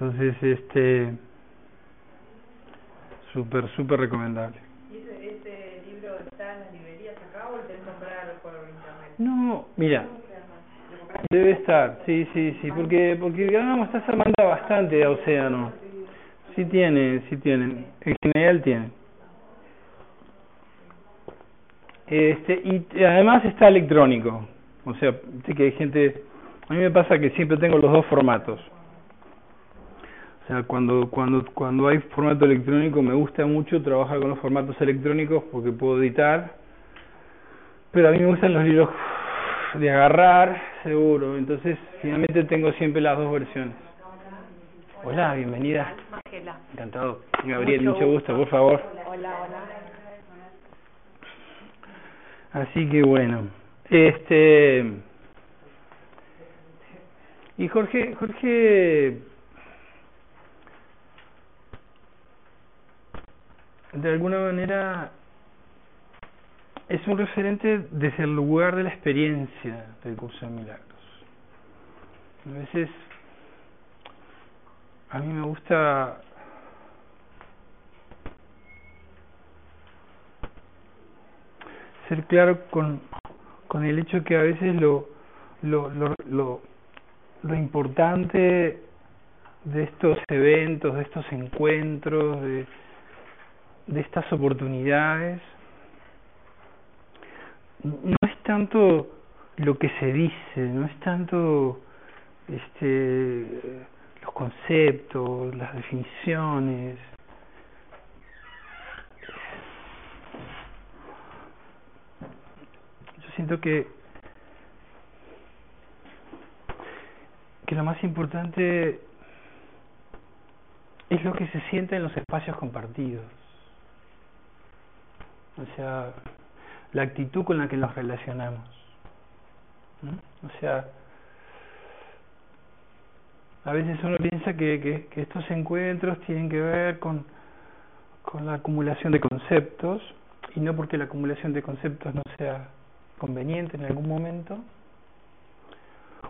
Entonces, este, súper, súper recomendable. ¿Y ese, este libro está en las librerías acá o lo tenés comprar por internet? No, mira, debe estar, sí, sí, sí, porque, porque digamos, está Samantha bastante a Océano. Sí tiene, sí tiene, en general tiene. Este, y además está electrónico. O sea, sé que hay gente, a mí me pasa que siempre tengo los dos formatos. Sea, cuando cuando cuando hay formato electrónico me gusta mucho trabajar con los formatos electrónicos porque puedo editar. Pero a mí me gustan los libros de agarrar, seguro. Entonces, finalmente tengo siempre las dos versiones. Hola, bienvenida. Encantado. Gabriel, mucho gusto, por favor. Hola, hola. Así que bueno, este y Jorge, Jorge de alguna manera es un referente desde el lugar de la experiencia del curso de milagros. A veces a mí me gusta ser claro con, con el hecho que a veces lo, lo, lo, lo, lo importante de estos eventos, de estos encuentros, de, de estas oportunidades, no es tanto lo que se dice, no es tanto este los conceptos, las definiciones, yo siento que que lo más importante es lo que se siente en los espacios compartidos. O sea, la actitud con la que nos relacionamos. O sea, a veces uno piensa que, que, que estos encuentros tienen que ver con, con la acumulación de conceptos, y no porque la acumulación de conceptos no sea conveniente en algún momento,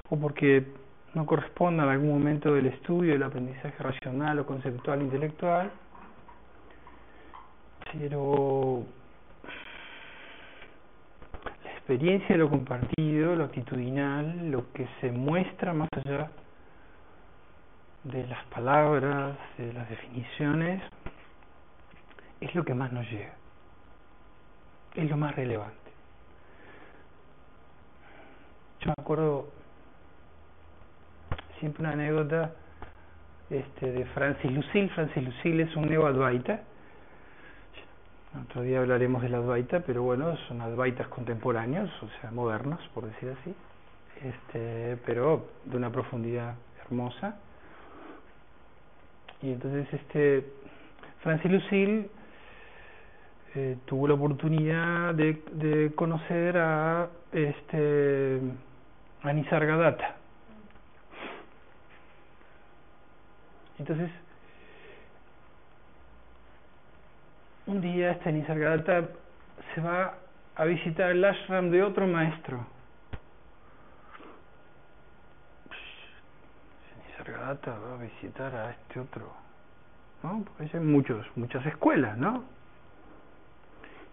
o porque no corresponda en algún momento del estudio del aprendizaje racional o conceptual intelectual, pero experiencia de lo compartido, lo actitudinal, lo que se muestra más allá de las palabras, de las definiciones, es lo que más nos llega, es lo más relevante. Yo me acuerdo siempre una anécdota este, de Francis Lucille. Francis Lucille es un neo-advaita. Otro día hablaremos de la Advaita, pero bueno, son Advaitas contemporáneos, o sea, modernos, por decir así, este, pero de una profundidad hermosa. Y entonces, este, Francis Lucille eh, tuvo la oportunidad de, de conocer a este a Nisargadatta. Entonces, un día este Nisargadatta se va a visitar el ashram de otro maestro. Nisargadatta va a visitar a este otro, ¿no? Porque hay muchos, muchas escuelas, ¿no?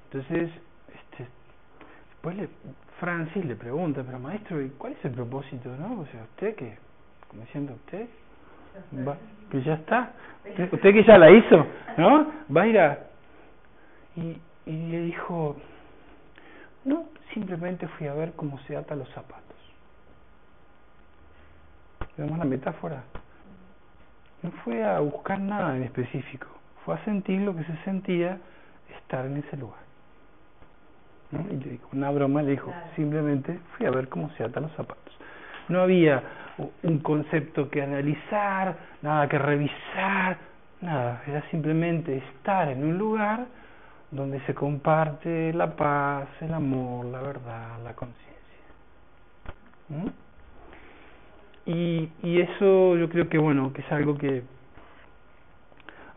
Entonces, este, después le, Francis le pregunta, pero maestro, ¿y cuál es el propósito, no? O sea, usted que, como diciendo usted, va, que ya está, usted que ya la hizo, ¿no? Va a ir a... Y, y le dijo, no, simplemente fui a ver cómo se atan los zapatos. ¿Vemos la metáfora? No fue a buscar nada en específico, fue a sentir lo que se sentía estar en ese lugar. ¿no? Y le dijo, una broma le dijo, simplemente fui a ver cómo se atan los zapatos. No había un concepto que analizar, nada que revisar, nada, era simplemente estar en un lugar donde se comparte la paz, el amor, la verdad, la conciencia. ¿Mm? Y, y eso yo creo que bueno, que es algo que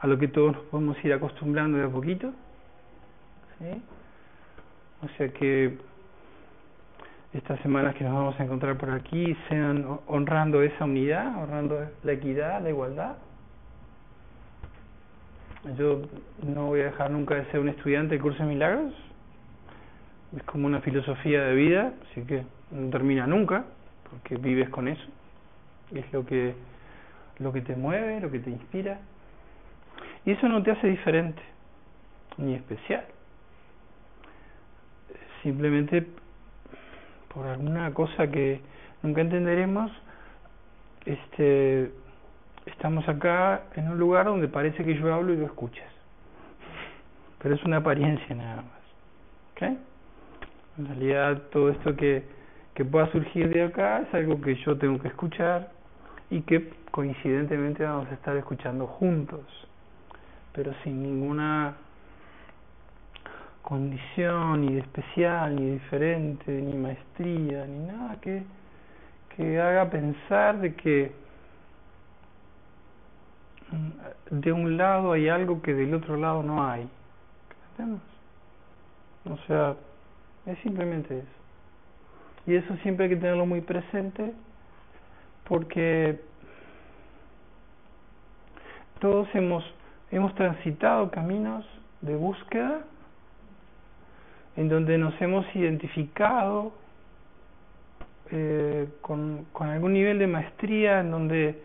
a lo que todos nos podemos ir acostumbrando de a poquito. ¿sí? O sea que estas semanas que nos vamos a encontrar por aquí sean honrando esa unidad, honrando la equidad, la igualdad, yo no voy a dejar nunca de ser un estudiante del curso de milagros. Es como una filosofía de vida, así que no termina nunca, porque vives con eso. Es lo que, lo que te mueve, lo que te inspira. Y eso no te hace diferente, ni especial. Simplemente por alguna cosa que nunca entenderemos, este estamos acá en un lugar donde parece que yo hablo y lo escuchas. Pero es una apariencia nada más. En realidad todo esto que, que pueda surgir de acá es algo que yo tengo que escuchar y que coincidentemente vamos a estar escuchando juntos, pero sin ninguna condición ni de especial, ni diferente, ni maestría, ni nada que, que haga pensar de que de un lado hay algo que del otro lado no hay. ¿Entendemos? O sea, es simplemente eso. Y eso siempre hay que tenerlo muy presente porque todos hemos, hemos transitado caminos de búsqueda en donde nos hemos identificado eh, con, con algún nivel de maestría, en donde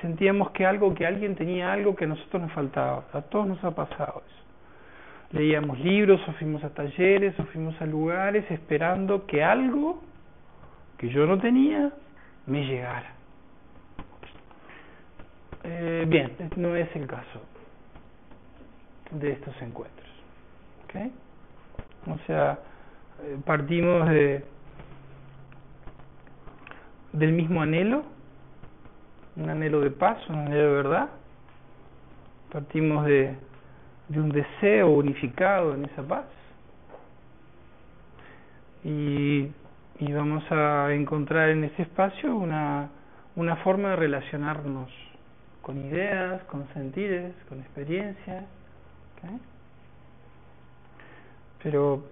sentíamos que algo, que alguien tenía algo que a nosotros nos faltaba. A todos nos ha pasado eso. Leíamos libros o fuimos a talleres o fuimos a lugares esperando que algo que yo no tenía me llegara. Eh, bien, no es el caso de estos encuentros. ¿okay? O sea, eh, partimos de del mismo anhelo un anhelo de paz, un anhelo de verdad. Partimos de, de un deseo unificado en esa paz. Y, y vamos a encontrar en ese espacio una, una forma de relacionarnos con ideas, con sentires, con experiencias. Pero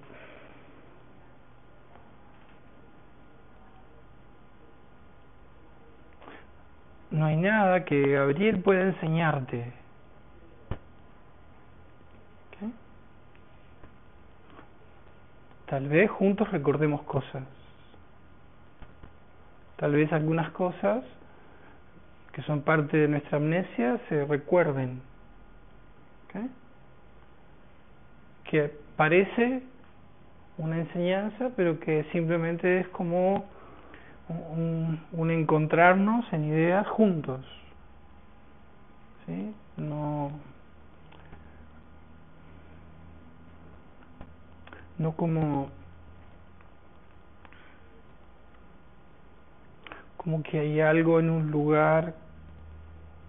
no hay nada que Gabriel pueda enseñarte. Tal vez juntos recordemos cosas. Tal vez algunas cosas que son parte de nuestra amnesia se recuerden. Que parece una enseñanza, pero que simplemente es como un, encontrarnos en ideas juntos. ¿Sí? No, no como como que hay algo en un lugar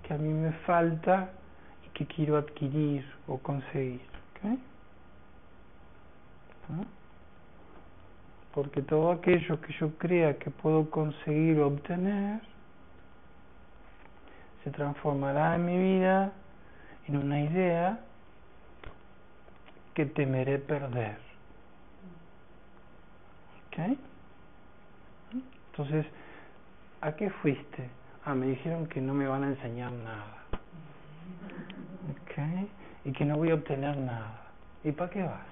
que a mí me falta y que quiero adquirir o conseguir. ¿okay? Porque todo aquello que yo crea que puedo conseguir obtener se transformará en mi vida en una idea que temeré perder. ¿Ok? Entonces, ¿a qué fuiste? Ah, me dijeron que no me van a enseñar nada. ¿Ok? Y que no voy a obtener nada. ¿Y para qué vas?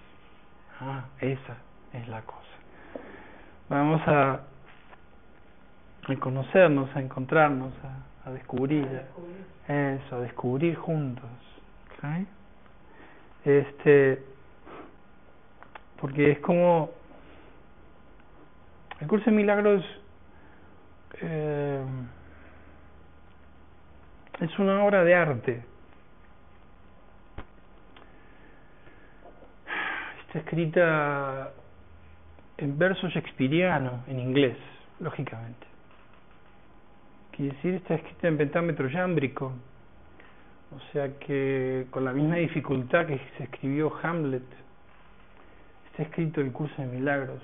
Ah, esa es la cosa vamos a, a conocernos, a encontrarnos, a, a descubrir, eso, a descubrir juntos. ¿okay? Este, porque es como el curso de milagros eh, es una obra de arte. Está escrita en verso shakespeariano, en inglés, lógicamente. Quiere decir, está escrita en pentámetro yámbrico, o sea que con la misma dificultad que se escribió Hamlet, está escrito el curso de milagros.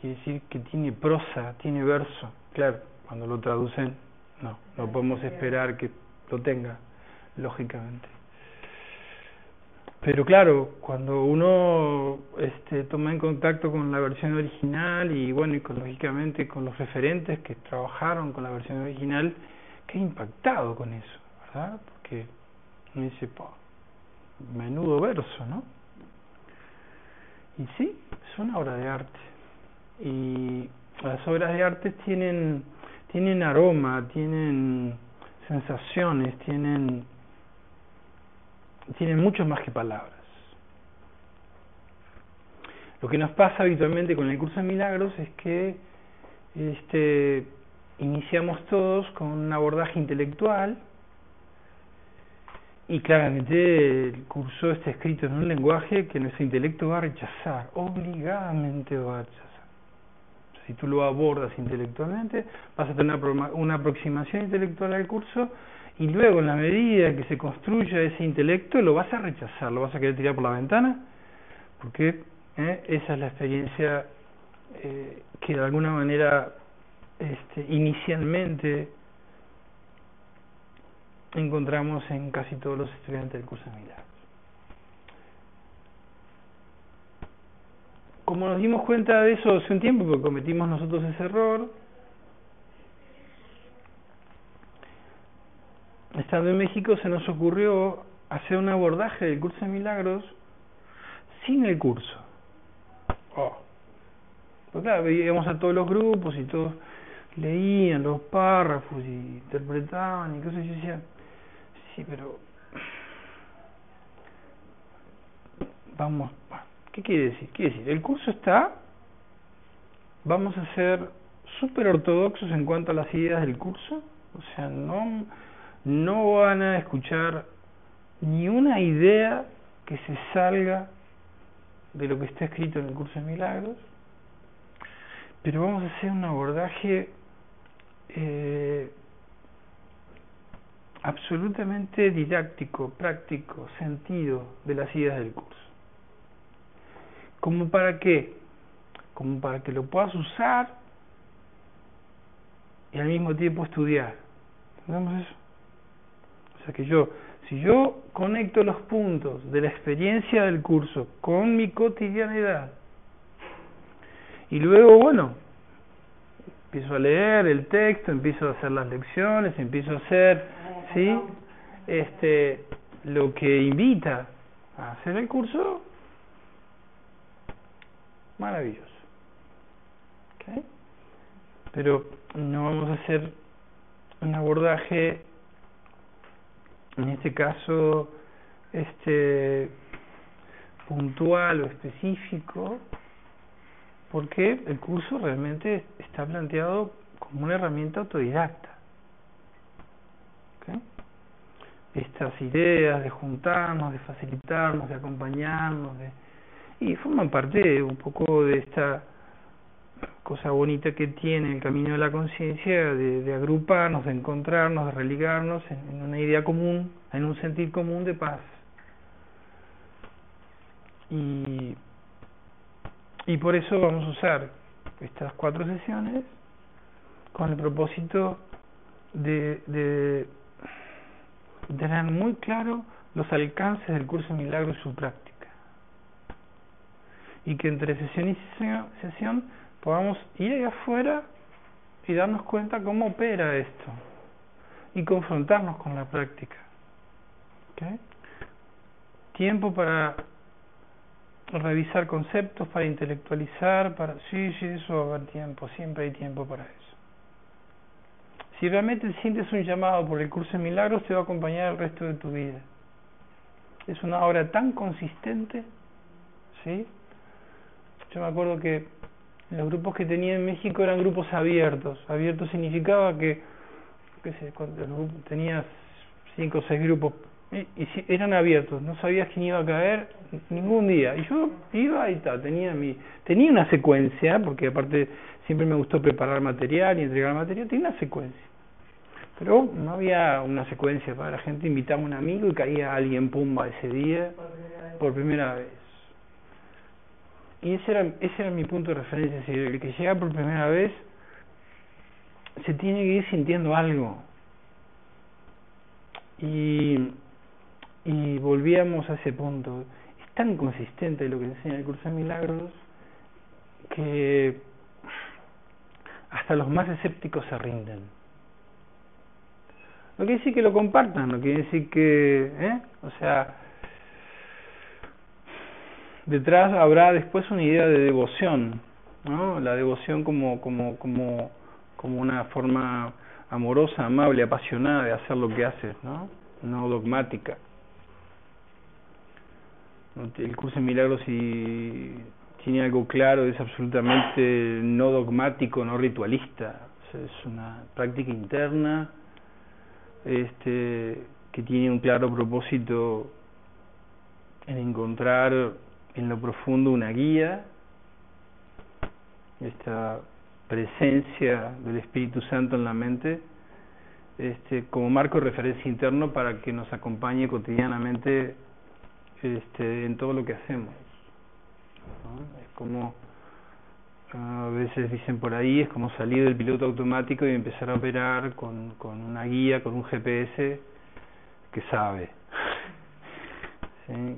Quiere decir que tiene prosa, tiene verso. Claro, cuando lo traducen, no, no podemos esperar que lo tenga, lógicamente. Pero claro, cuando uno este, toma en contacto con la versión original y bueno, y con, lógicamente con los referentes que trabajaron con la versión original, queda impactado con eso, ¿verdad? Porque uno dice, menudo verso, ¿no? Y sí, es una obra de arte. Y las obras de arte tienen, tienen aroma, tienen sensaciones, tienen, tienen mucho más que palabras. Lo que nos pasa habitualmente con el curso de milagros es que este, iniciamos todos con un abordaje intelectual y claramente el curso está escrito en un lenguaje que nuestro intelecto va a rechazar, obligadamente va a rechazar. Si tú lo abordas intelectualmente, vas a tener una aproximación intelectual al curso y luego en la medida que se construya ese intelecto lo vas a rechazar, lo vas a querer tirar por la ventana, porque ¿eh? esa es la experiencia eh, que de alguna manera este, inicialmente encontramos en casi todos los estudiantes del curso de milagros. Como nos dimos cuenta de eso hace un tiempo, porque cometimos nosotros ese error, estando en México se nos ocurrió hacer un abordaje del curso de milagros sin el curso. Oh. Pues claro, íbamos a todos los grupos y todos leían los párrafos y interpretaban y cosas y yo decía, sí, pero vamos, ¿qué quiere decir? ¿Qué quiere decir? El curso está, vamos a ser súper ortodoxos en cuanto a las ideas del curso, o sea, no, no van a escuchar ni una idea que se salga de lo que está escrito en el curso de milagros, pero vamos a hacer un abordaje eh, absolutamente didáctico, práctico, sentido de las ideas del curso. ¿Como para qué? Como para que lo puedas usar y al mismo tiempo estudiar. ¿Entendemos eso? O sea que yo, si yo conecto los puntos de la experiencia del curso con mi cotidianidad, y luego, bueno, empiezo a leer el texto, empiezo a hacer las lecciones, empiezo a hacer, ¿sí? Este, lo que invita a hacer el curso, maravilloso. ¿Okay? Pero no vamos a hacer un abordaje, en este caso, este puntual o específico porque el curso realmente está planteado como una herramienta autodidacta. Estas ideas de juntarnos, de facilitarnos, de acompañarnos, de, y forman parte un poco de esta cosa bonita que tiene el camino de la conciencia, de, de, agruparnos, de encontrarnos, de religarnos en, una idea común, en un sentir común de paz. Y y por eso vamos a usar estas cuatro sesiones con el propósito de, de, tener muy claro los alcances del curso de milagro y su práctica. Y que entre sesión y sesión podamos ir allá afuera y darnos cuenta cómo opera esto y confrontarnos con la práctica. ¿Okay? Tiempo para revisar conceptos, para intelectualizar, para... Sí, sí, eso va a haber tiempo, siempre hay tiempo para eso. Si realmente sientes un llamado por el curso de milagros, te va a acompañar el resto de tu vida. Es una obra tan consistente, ¿sí? Yo me acuerdo que los grupos que tenía en México eran grupos abiertos. Abierto significaba que, qué sé, tenías cinco o seis grupos y, si, eran abiertos, no sabías quién iba a caer ningún día. Y yo iba y tal, tenía mi tenía una secuencia, porque aparte siempre me gustó preparar material y entregar material, tenía una secuencia. Pero no había una secuencia para la gente, invitaba a un amigo y caía alguien pumba ese día por primera vez. Y ese era, ese era mi punto de referencia, si el que llega por primera vez se tiene que ir sintiendo algo. Y y volvíamos a ese punto. Es tan consistente lo que enseña el curso de milagros que hasta los más escépticos se rinden. No quiere decir que lo compartan, no quiere decir que, ¿eh? o sea, detrás habrá después una idea de devoción, ¿no? La devoción como, como, como, como una forma amorosa, amable, apasionada de hacer lo que haces, ¿no? No dogmática. El curso de milagros si tiene algo claro es absolutamente no dogmático, no ritualista. es una práctica interna este, que tiene un claro propósito en encontrar en lo profundo una guía, esta presencia del Espíritu Santo en la mente, este, como marco de referencia interno para que nos acompañe cotidianamente este, en todo lo que hacemos. Es como a veces dicen por ahí, es como salir del piloto automático y empezar a operar con, con una guía, con un GPS que sabe,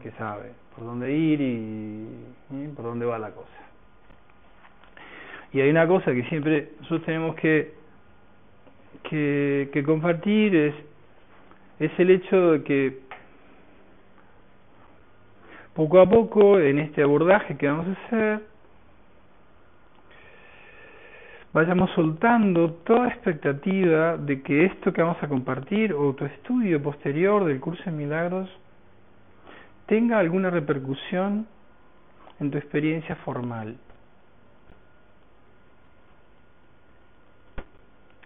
que sabe por dónde ir y, por dónde va la cosa. Y hay una cosa que siempre nosotros tenemos que, que, que compartir, es, es el hecho de que poco a poco en este abordaje que vamos a hacer, vayamos soltando toda expectativa de que esto que vamos a compartir o tu estudio posterior del curso de milagros tenga alguna repercusión en tu experiencia formal.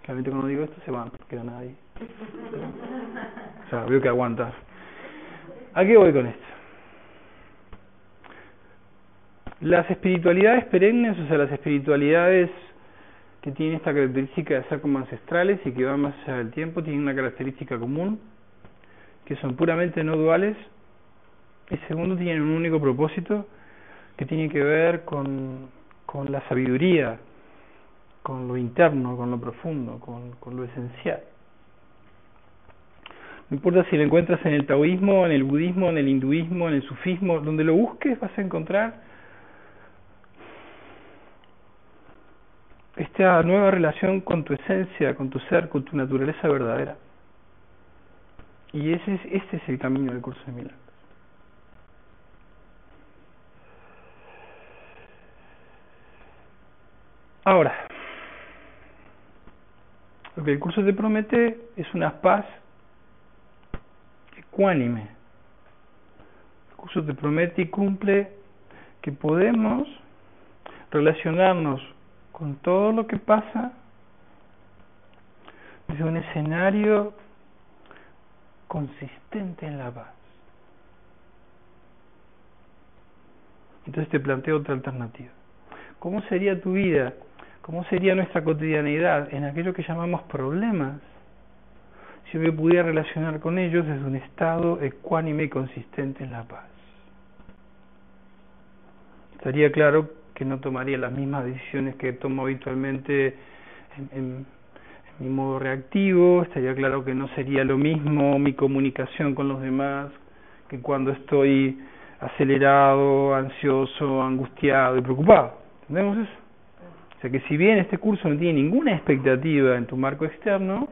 Claramente cuando digo esto se van, queda nadie. O sea, veo que aguantas. ¿A qué voy con esto? Las espiritualidades perennes, o sea, las espiritualidades que tienen esta característica de ser como ancestrales y que van más allá del tiempo, tienen una característica común, que son puramente no duales, y segundo, tienen un único propósito que tiene que ver con, la sabiduría, con lo interno, con lo profundo, con, con lo esencial. No importa si lo encuentras en el taoísmo, en el budismo, en el hinduismo, en el sufismo, donde lo busques vas a encontrar esta nueva relación con tu esencia, con tu ser, con tu naturaleza verdadera. Y ese es, este es el camino del curso de milagros. Ahora, lo que el curso te promete es una paz ecuánime. El curso te promete y cumple que podemos relacionarnos con todo lo que pasa desde un escenario consistente en la paz. Entonces te planteo otra alternativa. ¿Cómo sería tu vida ¿Cómo sería nuestra cotidianidad en aquello que llamamos problemas? Si yo me pudiera relacionar con ellos desde un estado ecuánime y consistente en la paz. Estaría claro que no tomaría las mismas decisiones que tomo habitualmente en, en, mi modo reactivo, estaría claro que no sería lo mismo mi comunicación con los demás que cuando estoy acelerado, ansioso, angustiado y preocupado. ¿Entendemos eso? O sea que si bien este curso no tiene ninguna expectativa en tu marco externo,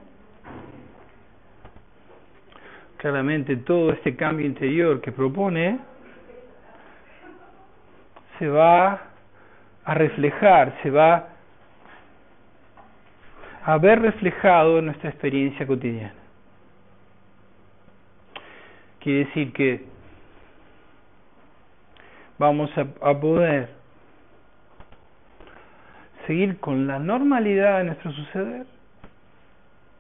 claramente todo este cambio interior que propone se va a reflejar, se va a ver reflejado en nuestra experiencia cotidiana. Quiere decir que vamos a, a poder seguir con la normalidad de nuestro suceder,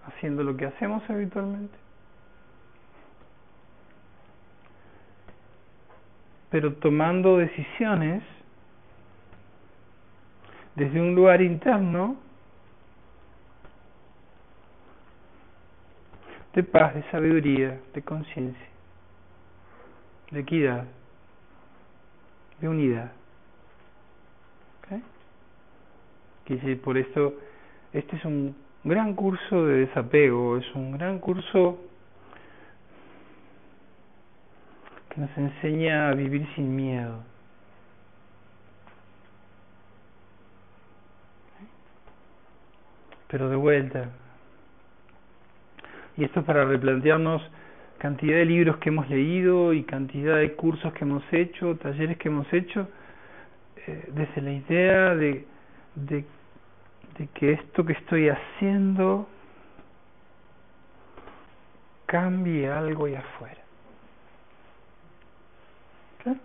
haciendo lo que hacemos habitualmente. Pero tomando decisiones desde un lugar interno de paz, de sabiduría, de conciencia, de equidad, de unidad. Que por esto este es un gran curso de desapego, es un gran curso que nos enseña a vivir sin miedo. Pero de vuelta. Y esto es para replantearnos cantidad de libros que hemos leído y cantidad de cursos que hemos hecho, talleres que hemos hecho, eh, desde la idea de, de, de que esto que estoy haciendo cambie algo allá afuera. ¿Claro?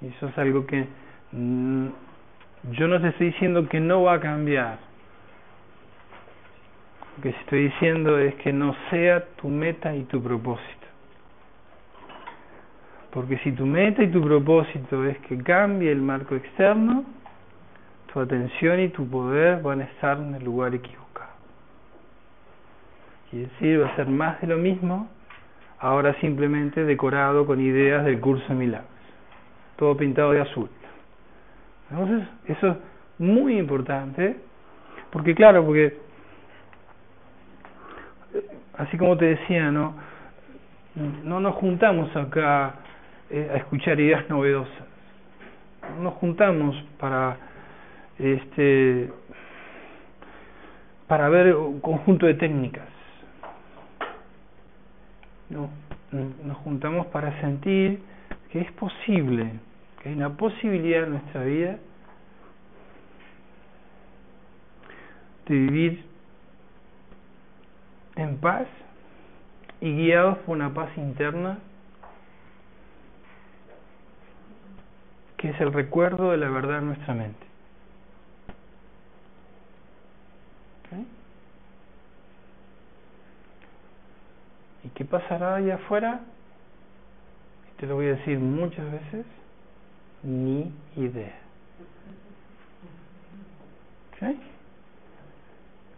Y eso es algo que mm, yo no te estoy diciendo que no va a cambiar. Lo que estoy diciendo es que no sea tu meta y tu propósito. Porque si tu meta y tu propósito es que cambie el marco externo, tu atención y tu poder van a estar en el lugar equivocado. Y decir, va a ser más de lo mismo, ahora simplemente decorado con ideas del curso de milagros. Todo pintado de azul. Entonces, eso es muy importante, porque claro, porque así como te decía, no, no nos juntamos acá eh, a escuchar ideas novedosas. No nos juntamos para este para ver un conjunto de técnicas. No, nos juntamos para sentir que es posible, que hay una posibilidad en nuestra vida de vivir en paz y guiados por una paz interna que es el recuerdo de la verdad en nuestra mente. ¿Y qué pasará allá afuera? Te lo voy a decir muchas veces, ni idea. ¿Okay?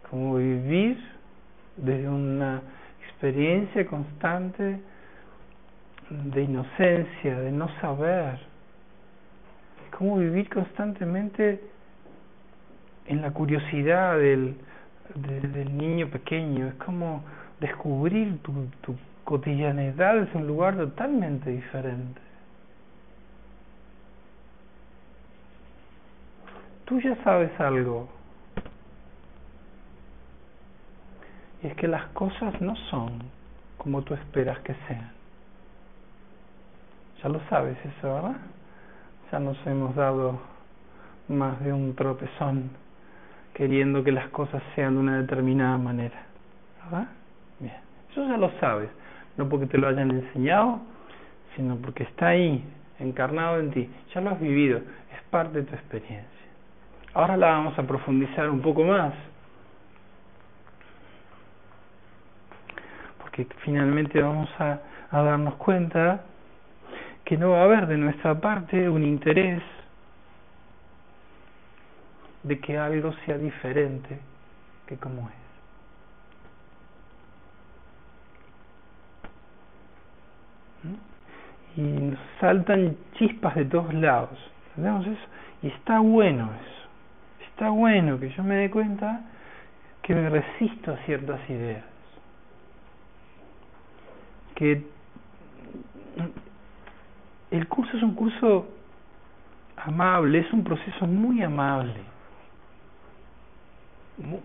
Como vivir desde una experiencia constante de inocencia, de no saber. Es como vivir constantemente en la curiosidad del, del niño pequeño. Es como descubrir tu, tu cotidianidad es un lugar totalmente diferente. Tú ya sabes algo. Y es que las cosas no son como tú esperas que sean. Ya lo sabes eso, ¿verdad? Ya nos hemos dado más de un tropezón queriendo que las cosas sean de una determinada manera. ¿Verdad? Eso ya lo sabes, no porque te lo hayan enseñado, sino porque está ahí, encarnado en ti, ya lo has vivido, es parte de tu experiencia. Ahora la vamos a profundizar un poco más, porque finalmente vamos a, a darnos cuenta que no va a haber de nuestra parte un interés de que algo sea diferente que como es. Y nos saltan chispas de todos lados. ¿Entendemos eso? Y está bueno eso. Está bueno que yo me dé cuenta que me resisto a ciertas ideas. Que el curso es un curso amable, es un proceso muy amable,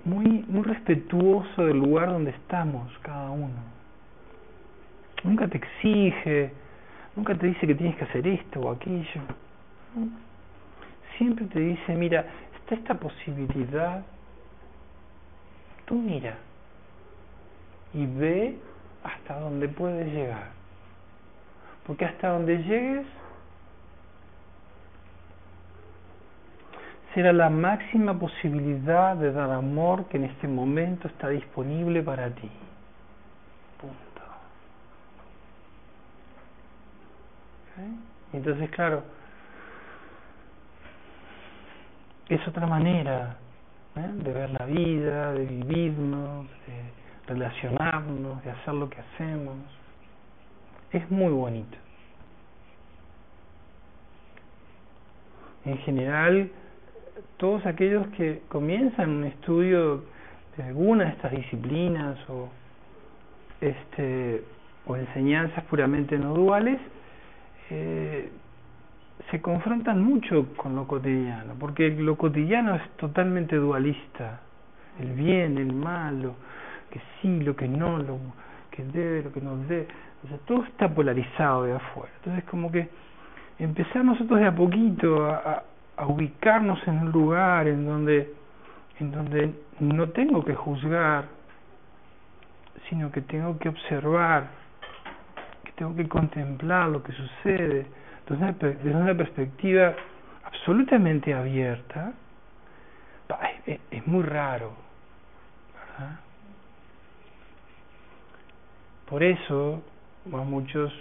muy, muy respetuoso del lugar donde estamos cada uno. Nunca te exige, Nunca te dice que tienes que hacer esto o aquello. Siempre te dice, mira, está esta posibilidad. Tú mira y ve hasta donde puedes llegar. Porque hasta donde llegues será la máxima posibilidad de dar amor que en este momento está disponible para ti. Entonces, claro, es otra manera ¿eh? de ver la vida, de vivirnos, de relacionarnos, de hacer lo que hacemos. Es muy bonito. En general, todos aquellos que comienzan un estudio de alguna de estas disciplinas o este o enseñanzas puramente no duales eh, se confrontan mucho con lo cotidiano, porque lo cotidiano es totalmente dualista, el bien, el malo, que sí, lo que no, lo, que debe, lo que nos debe. O sea, todo está polarizado de afuera. Entonces, como que empezar nosotros de a poquito a, a, ubicarnos en un lugar en donde, en donde no tengo que juzgar, sino que tengo que observar, tengo que contemplar lo que sucede desde una, perspectiva absolutamente abierta, es, muy raro, ¿verdad? Por eso, muchos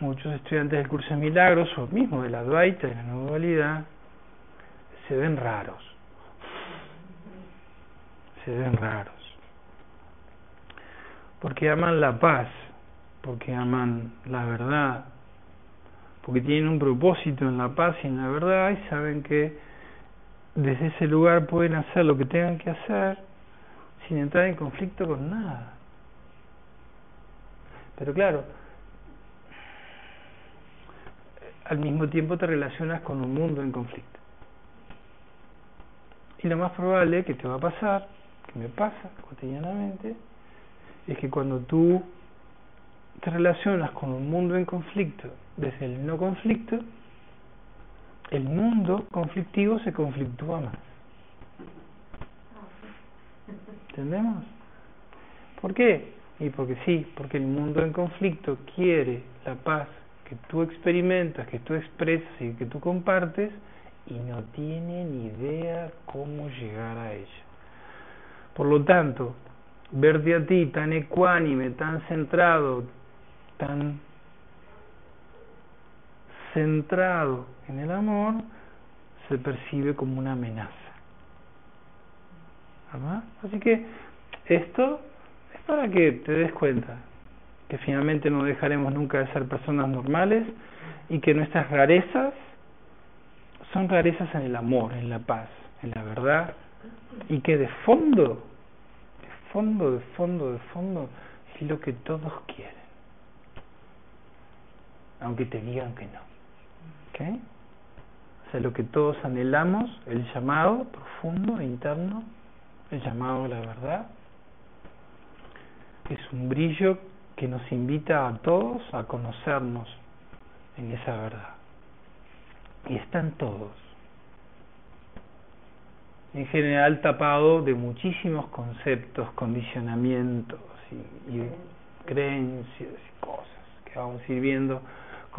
muchos estudiantes del curso de milagros o mismo de la Dvaita y la no dualidad se ven raros. Se ven raros. Porque aman la paz, porque aman la verdad, porque tienen un propósito en la paz y en la verdad y saben que desde ese lugar pueden hacer lo que tengan que hacer sin entrar en conflicto con nada. Pero claro, al mismo tiempo te relacionas con un mundo en conflicto. Y lo más probable que te va a pasar, que me pasa cotidianamente, es que cuando tú te relacionas con un mundo en conflicto desde el no conflicto, el mundo conflictivo se conflictúa más. ¿Entendemos? ¿Por qué? Y porque sí, porque el mundo en conflicto quiere la paz que tú experimentas, que tú expresas y que tú compartes y no tiene ni idea cómo llegar a ella. Por lo tanto, verte a ti tan ecuánime, tan centrado, tan centrado en el amor, se percibe como una amenaza. ¿Verdad? Así que esto es para que te des cuenta que finalmente no dejaremos nunca de ser personas normales y que nuestras rarezas son rarezas en el amor, en la paz, en la verdad y que de fondo, de fondo, de fondo, de fondo es lo que todos quieren, aunque te digan que no. ¿Okay? O sea, lo que todos anhelamos, el llamado profundo, interno, el llamado a la verdad, es un brillo que nos invita a todos a conocernos en esa verdad. Y están todos. En general tapado de muchísimos conceptos, condicionamientos y, creencias y cosas que vamos a ir viendo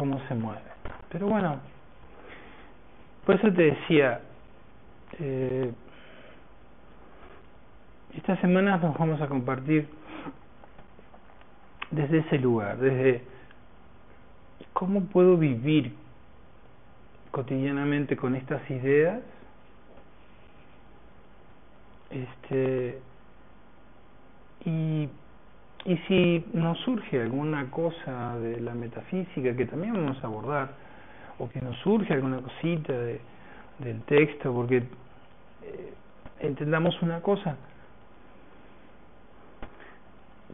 cómo se mueven. Pero bueno, por eso te decía, eh, estas semanas nos vamos a compartir desde ese lugar, desde cómo puedo vivir cotidianamente con estas ideas este y y si nos surge alguna cosa de la metafísica que también vamos a abordar o que nos surge alguna cosita de, del texto porque eh, entendamos una cosa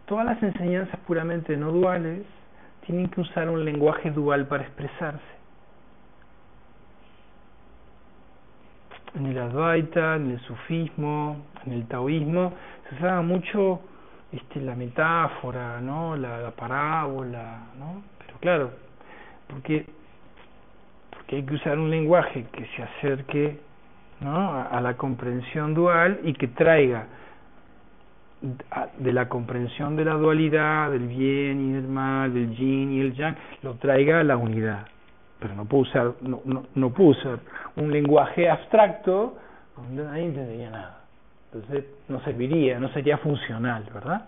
todas las enseñanzas puramente no duales tienen que usar un lenguaje dual para expresarse. En el Advaita, en el sufismo, en el taoísmo, se usaba mucho este, la metáfora, ¿no? la, parábola, ¿no? Pero claro, porque, porque hay que usar un lenguaje que se acerque ¿no? a la comprensión dual y que traiga de la comprensión de la dualidad, del bien y del mal, del yin y el yang, lo traiga a la unidad. Pero no puedo usar, no, no, no puedo usar un lenguaje abstracto donde nadie entendería nada. Entonces no serviría, no sería funcional, ¿verdad?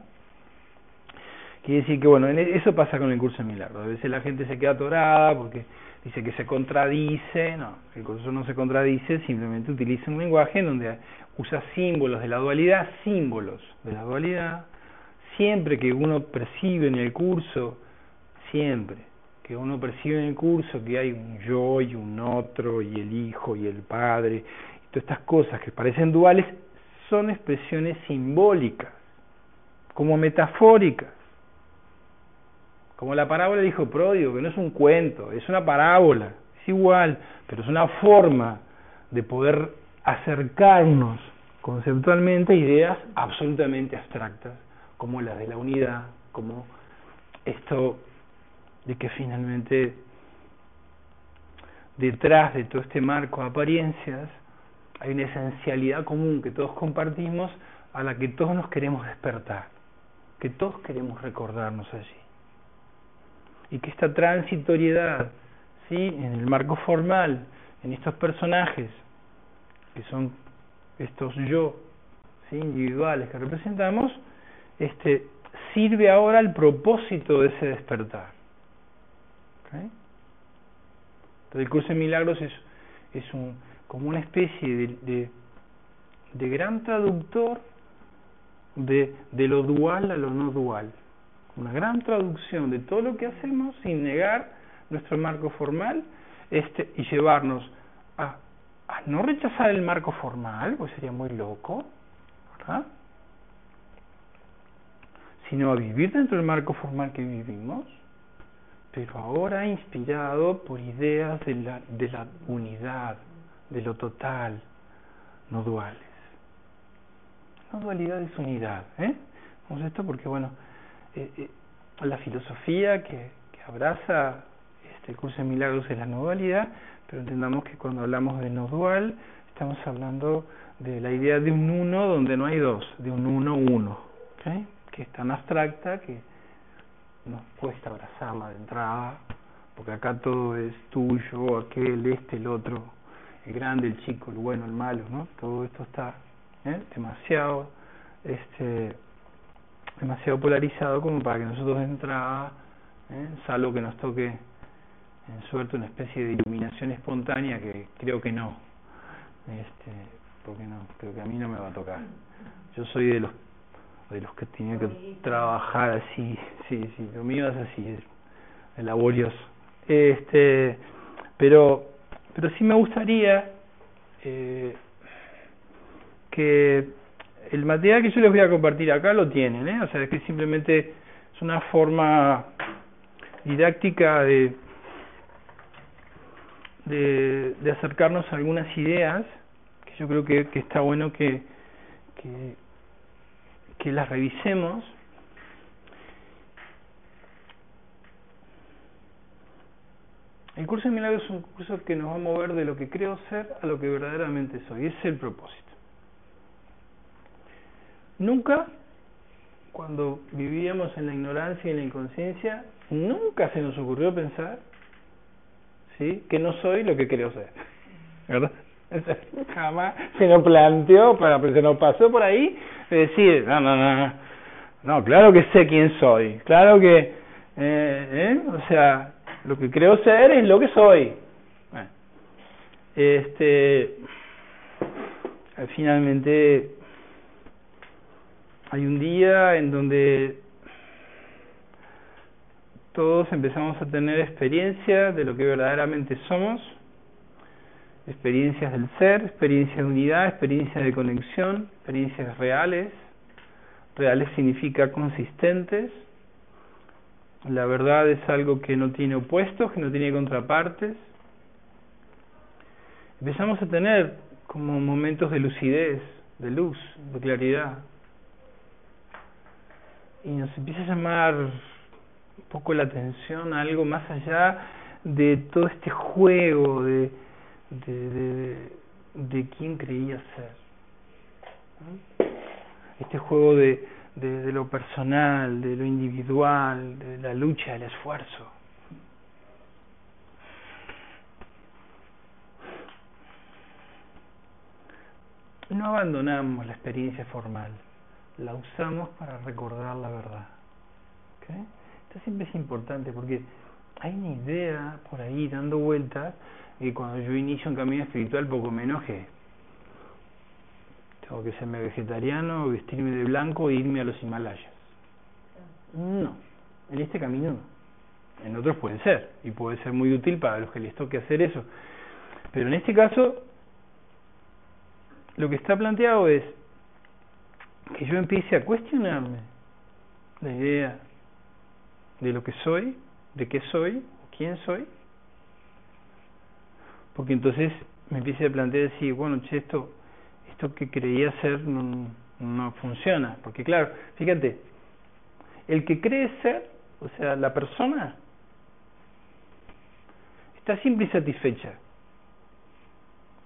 Quiere decir que, bueno, eso pasa con el curso de milagros. A veces la gente se queda atorada porque dice que se contradice. No, el curso no se contradice, simplemente utiliza un lenguaje en donde usa símbolos de la dualidad, símbolos de la dualidad, siempre que uno percibe en el curso, siempre que uno percibe en el curso que hay un yo y un otro, y el hijo y el padre, y todas estas cosas que parecen duales, son expresiones simbólicas, como metafóricas. Como la parábola dijo Pródigo, que no es un cuento, es una parábola, es igual, pero es una forma de poder acercarnos conceptualmente ideas absolutamente abstractas, como la de la unidad, como esto de que finalmente detrás de todo este marco de apariencias hay una esencialidad común que todos compartimos a la que todos nos queremos despertar, que todos queremos recordarnos allí. Y que esta transitoriedad, ¿sí? en el marco formal, en estos personajes, que son estos yo individuales que representamos, este, sirve ahora al propósito de ese despertar. Entonces el curso de milagros es, es un, como una especie de, de, gran traductor de, de lo dual a lo no dual. Una gran traducción de todo lo que hacemos sin negar nuestro marco formal este, y llevarnos a, a no rechazar el marco formal, pues sería muy loco, ¿verdad? sino a vivir dentro del marco formal que vivimos, pero ahora inspirado por ideas de la, de la unidad, de lo total, no duales. No dualidad es unidad. ¿eh? Vamos a esto porque, bueno, eh, eh, la filosofía que, que abraza este curso de milagros es la no dualidad, pero entendamos que cuando hablamos de no dual, estamos hablando de la idea de un uno donde no hay dos, de un uno uno, que es tan abstracta que nos cuesta abrazarla de entrada, porque acá todo es tuyo, aquel, este, el otro, el grande, el chico, el bueno, el malo, ¿no? Todo esto está ¿eh? demasiado, este, demasiado polarizado como para que nosotros de entrada, ¿eh? salvo que nos toque en suerte una especie de iluminación espontánea que creo que no, este, porque no, creo que a mí no me va a tocar. Yo soy de los de los que tienen que trabajar así, sí, sí, lo mío es así, es laborioso. Este, pero, pero sí me gustaría eh, que el material que yo les voy a compartir acá lo tienen, ¿eh? o sea, es que simplemente es una forma didáctica de, de, acercarnos a algunas ideas que yo creo que, que está bueno que, que que las revisemos El curso de milagros es un curso que nos va a mover de lo que creo ser a lo que verdaderamente soy. Ese es el propósito. Nunca, cuando vivíamos en la ignorancia y en la inconsciencia, nunca se nos ocurrió pensar ¿sí? que no soy lo que creo ser. ¿Verdad? Jamás se nos planteó, se nos pasó por ahí decir, no, no, no, no, claro que sé quién soy, claro que, eh, ¿eh? o sea, lo que creo ser es lo que soy. Bueno, este, finalmente hay un día en donde todos empezamos a tener experiencia de lo que verdaderamente somos, experiencias del ser, experiencia de unidad, experiencia de conexión, experiencias reales. Reales significa consistentes. La verdad es algo que no tiene opuestos, que no tiene contrapartes. Empezamos a tener como momentos de lucidez, de luz, de claridad. Y nos empieza a llamar un poco la atención a algo más allá de todo este juego de de, de, de quién creía ser. Este juego de, de, de lo personal, de lo individual, de la lucha, del esfuerzo. No abandonamos la experiencia formal, la usamos para recordar la verdad. Esto siempre es importante porque hay una idea por ahí dando vueltas y cuando yo inicio un camino espiritual poco me enoje. Tengo que serme vegetariano, vestirme de blanco e irme a los Himalayas. No, en este camino no. En otros puede ser, y puede ser muy útil para los que les toque hacer eso. Pero en este caso, lo que está planteado es que yo empiece a cuestionarme la idea de lo que soy, de qué soy, quién soy, porque entonces me empieza a plantear decir, bueno, che, esto, esto que creía ser no, funciona, porque claro, fíjate, el que cree ser, o sea, la persona, está siempre insatisfecha.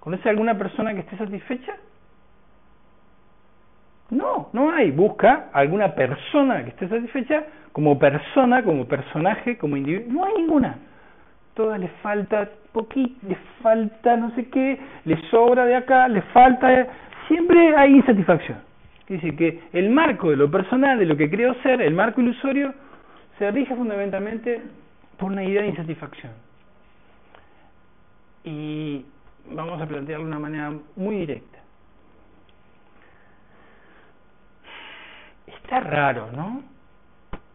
¿Conoce alguna persona que esté satisfecha? No, no hay. Busca alguna persona que esté satisfecha como persona, como personaje, como individuo. No hay ninguna. Todas le falta poquito, le falta no sé qué, le sobra de acá, le falta. Siempre hay insatisfacción. Dice que el marco de lo personal, de lo que creo ser, el marco ilusorio, se rige fundamentalmente por una idea de insatisfacción. Y vamos a plantearlo de una manera muy directa. Está raro, ¿no?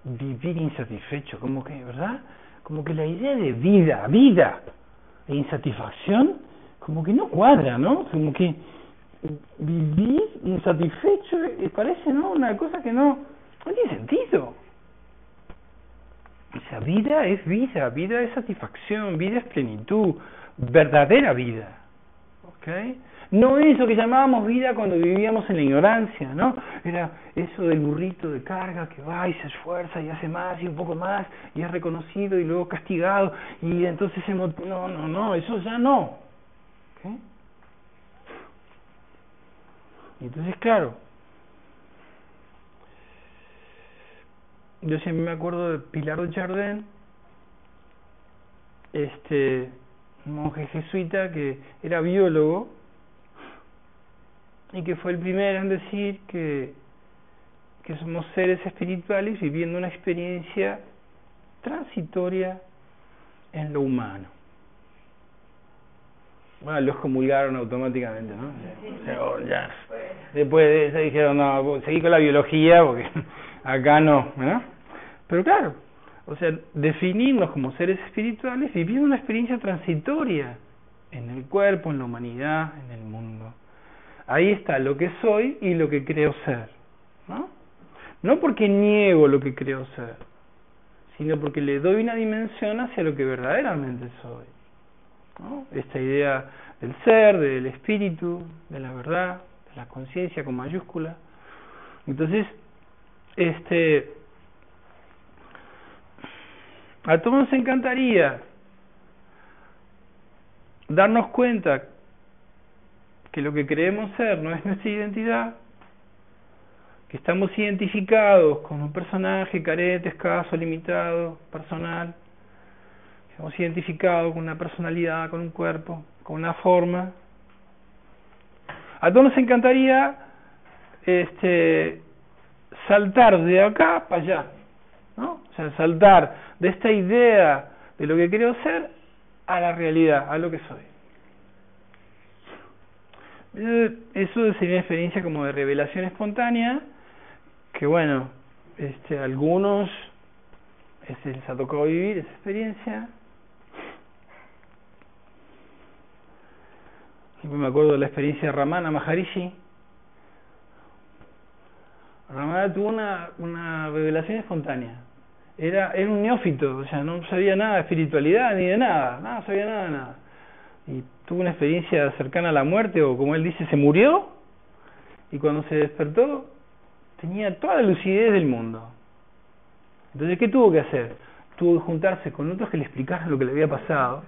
Vivir insatisfecho, como que, ¿verdad? Como que la idea de vida, vida e insatisfacción, como que no cuadra, ¿no? Como que vivir insatisfecho eh, parece, ¿no? Una cosa que no, no tiene sentido. O sea, vida es vida, vida es satisfacción, vida es plenitud, verdadera vida. ¿Ok? No eso que llamábamos vida cuando vivíamos en la ignorancia, ¿no? Era eso del burrito de carga que va y se esfuerza y hace más y un poco más y es reconocido y luego castigado y entonces se... No, no, no, eso ya no. ¿Okay? Entonces, claro, yo siempre me acuerdo de Pilar de Chardin, este monje jesuita que era biólogo y que fue el primero en decir que, que somos seres espirituales viviendo una experiencia transitoria en lo humano. Bueno, los comulgaron automáticamente, ¿no? ya. Después de eso dijeron, no, seguí con la biología porque acá no, ¿no? Pero claro, o sea, definirnos como seres espirituales viviendo una experiencia transitoria en el cuerpo, en la humanidad, en el mundo. Ahí está lo que soy y lo que creo ser. ¿no? no porque niego lo que creo ser, sino porque le doy una dimensión hacia lo que verdaderamente soy. ¿no? Esta idea del ser, del espíritu, de la verdad, de la conciencia con mayúscula. Entonces, este, a todos nos encantaría darnos cuenta que lo que creemos ser no es nuestra identidad, que estamos identificados con un personaje carente, escaso, limitado, personal, estamos identificados con una personalidad, con un cuerpo, con una forma. A todos nos encantaría este, saltar de acá para allá, ¿no? O sea, saltar de esta idea de lo que creo ser a la realidad, a lo que soy. Eh, eso sería una experiencia como de revelación espontánea, que bueno, este, algunos este, les ha tocado vivir esa experiencia. Siempre me acuerdo de la experiencia de Ramana Maharishi. Ramana tuvo una, una revelación espontánea. Era, era un neófito, o sea, no sabía nada de espiritualidad ni de nada, nada, sabía nada de nada. Y tuvo una experiencia cercana a la muerte o como él dice, se murió y cuando se despertó tenía toda la lucidez del mundo. Entonces, ¿qué tuvo que hacer? Tuvo que juntarse con otros que le explicaran lo que le había pasado.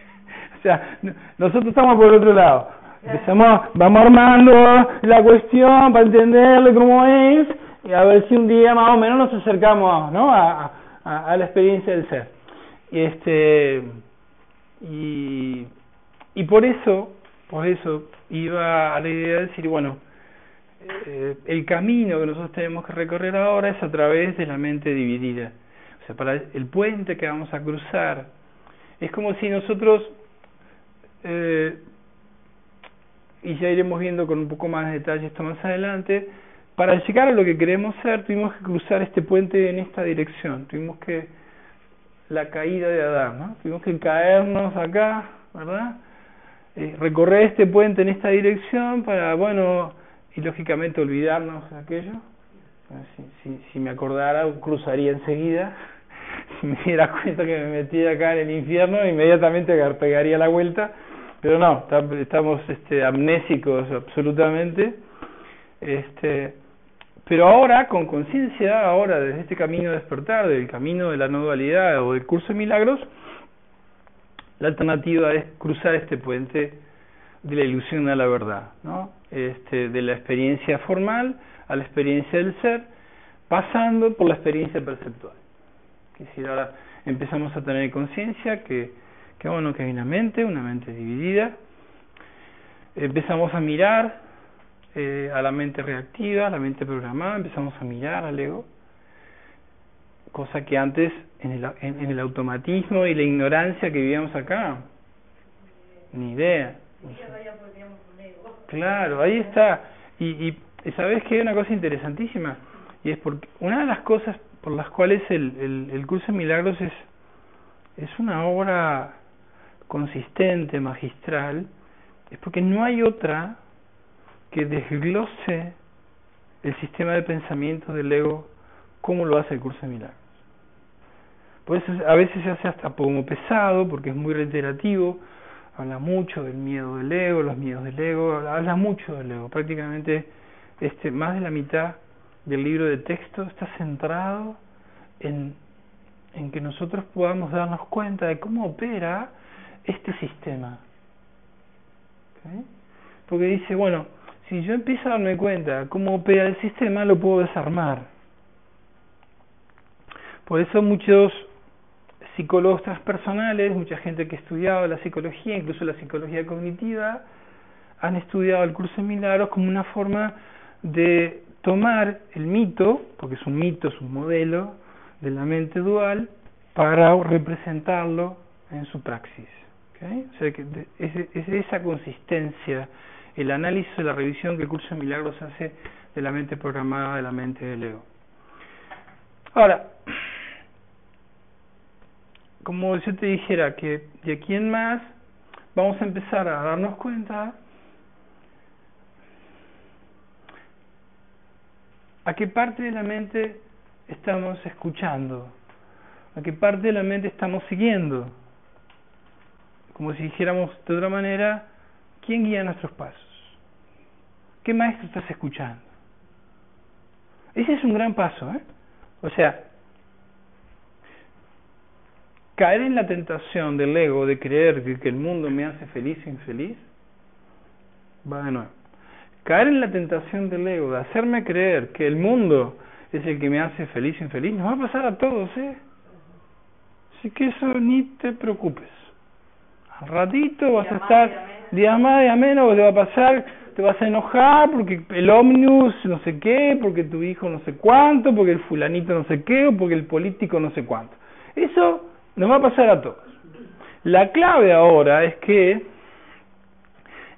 o sea, nosotros estamos por el otro lado. Empezamos, vamos armando la cuestión para entenderle cómo es y a ver si un día más o menos nos acercamos ¿no? a, a, a la experiencia del ser. Y este y y por eso, por eso iba a la idea de decir, bueno, eh, el camino que nosotros tenemos que recorrer ahora es a través de la mente dividida. O sea, para el puente que vamos a cruzar, es como si nosotros, eh, y ya iremos viendo con un poco más de detalle esto más adelante, para llegar a lo que queremos ser, tuvimos que cruzar este puente en esta dirección, tuvimos que, la caída de Adán, ¿no? Tuvimos que caernos acá, ¿verdad? Eh, recorrer este puente en esta dirección para, bueno, y lógicamente olvidarnos de aquello. Si, si, si me acordara, cruzaría enseguida. Si me diera cuenta que me metí acá en el infierno, inmediatamente pegaría la vuelta. Pero no, estamos este, amnésicos absolutamente. Este, pero ahora, con conciencia, ahora desde este camino de despertar, del camino de la no dualidad o del curso de milagros, la alternativa es cruzar este puente de la ilusión a la verdad, ¿no? Este, de la experiencia formal a la experiencia del ser, pasando por la experiencia perceptual. Que si ahora empezamos a tener conciencia que, que bueno que hay una mente, una mente dividida, empezamos a mirar eh, a la mente reactiva, a la mente programada, empezamos a mirar al ego, cosa que antes en el, en, el automatismo y la ignorancia que vivíamos acá, ni idea. Claro, ahí está. Y, y sabes que hay una cosa interesantísima, y es porque una de las cosas por las cuales el, el, el curso de milagros es, es una obra consistente, magistral, es porque no hay otra que desglose el sistema de pensamiento del ego como lo hace el curso de milagros. Por eso a veces se hace hasta como pesado, porque es muy reiterativo, habla mucho del miedo del ego, los miedos del ego, habla mucho del ego. Prácticamente este, más de la mitad del libro de texto está centrado en, en que nosotros podamos darnos cuenta de cómo opera este sistema. Porque dice, bueno, si yo empiezo a darme cuenta cómo opera el sistema, lo puedo desarmar. Por eso muchos psicólogos transpersonales, mucha gente que ha estudiado la psicología, incluso la psicología cognitiva, han estudiado el curso de milagros como una forma de tomar el mito, porque es un mito, es un modelo de la mente dual, para representarlo en su praxis. ¿okay? O sea que es, es esa consistencia el análisis la revisión que el curso de milagros hace de la mente programada, de la mente del ego. Ahora, como yo te dijera que de aquí en más vamos a empezar a darnos cuenta a qué parte de la mente estamos escuchando, a qué parte de la mente estamos siguiendo. Como si dijéramos de otra manera, ¿quién guía nuestros pasos? ¿Qué maestro estás escuchando? Ese es un gran paso, ¿eh? O sea, caer en la tentación del ego de creer que el mundo me hace feliz o infeliz, va de nuevo. Caer en la tentación del ego de hacerme creer que el mundo es el que me hace feliz o infeliz, nos va a pasar a todos, ¿eh? Así que eso ni te preocupes. Al ratito vas a estar, día más, día menos, te va a pasar te vas a enojar porque el ómnibus no sé qué, porque tu hijo no sé cuánto, porque el fulanito no sé qué, o porque el político no sé cuánto. Eso nos va a pasar a todos. La clave ahora es que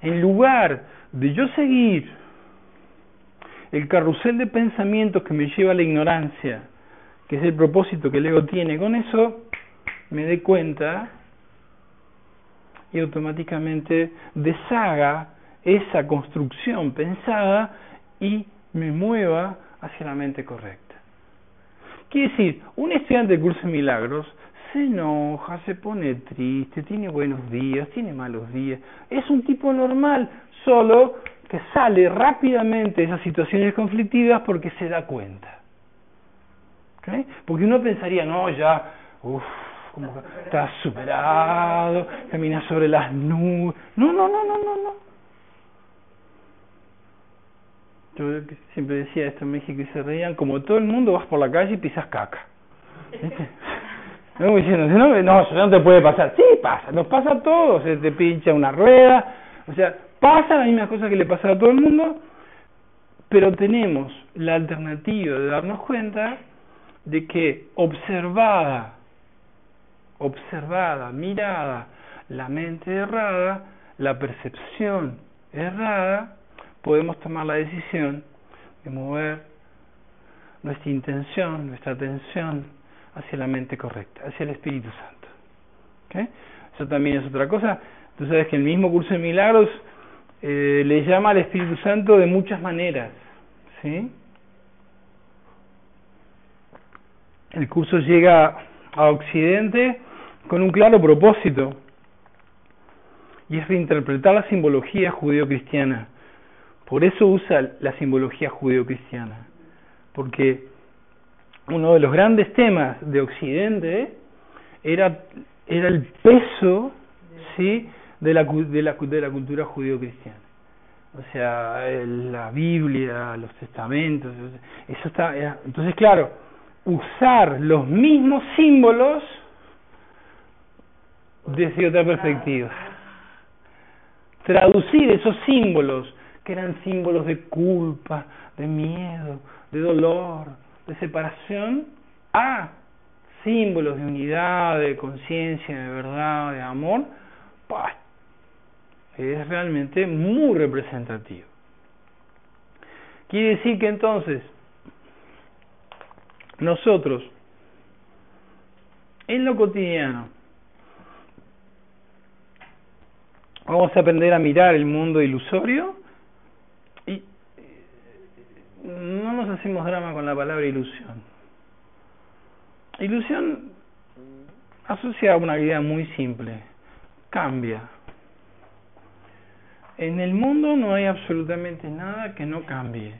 en lugar de yo seguir el carrusel de pensamientos que me lleva a la ignorancia, que es el propósito que el ego tiene con eso, me dé cuenta y automáticamente deshaga esa construcción pensada y me mueva hacia la mente correcta. Quiere decir, un estudiante de curso de milagros se enoja, se pone triste, tiene buenos días, tiene malos días, es un tipo normal, solo que sale rápidamente de esas situaciones conflictivas porque se da cuenta. Porque uno pensaría, no, ya, uff, como está superado, camina sobre las nubes. No, no, no, no, no, no. Yo siempre decía esto en México y se reían, como todo el mundo vas por la calle y pisas caca. No, diciendo, no, no, eso no te puede pasar. Sí, pasa, nos pasa a todos, se te pincha una rueda, o sea, pasa la misma cosa que le pasa a todo el mundo, pero tenemos la alternativa de darnos cuenta de que observada, observada, mirada, la mente errada, la percepción errada, podemos tomar la decisión de mover nuestra intención, nuestra atención hacia la mente correcta, hacia el Espíritu Santo. Eso también es otra cosa. Tú sabes que el mismo curso de milagros eh, le llama al Espíritu Santo de muchas maneras. ¿sí? El curso llega a Occidente con un claro propósito y es reinterpretar la simbología judío-cristiana por eso usa la simbología judeocristiana. porque uno de los grandes temas de Occidente era, era el peso de, la, de, la, de la cultura judío-cristiana. O sea, la Biblia, los testamentos, eso está... entonces, claro, usar los mismos símbolos desde otra perspectiva. Traducir esos símbolos, que eran símbolos de culpa, de miedo, de dolor, de separación, a símbolos de unidad, de conciencia, de verdad, de amor, es realmente muy representativo. Quiere decir que entonces nosotros en lo cotidiano vamos a aprender a mirar el mundo ilusorio no nos hacemos drama con la palabra ilusión. Ilusión asocia a una idea muy simple, cambia. En el mundo no hay absolutamente nada que no cambie.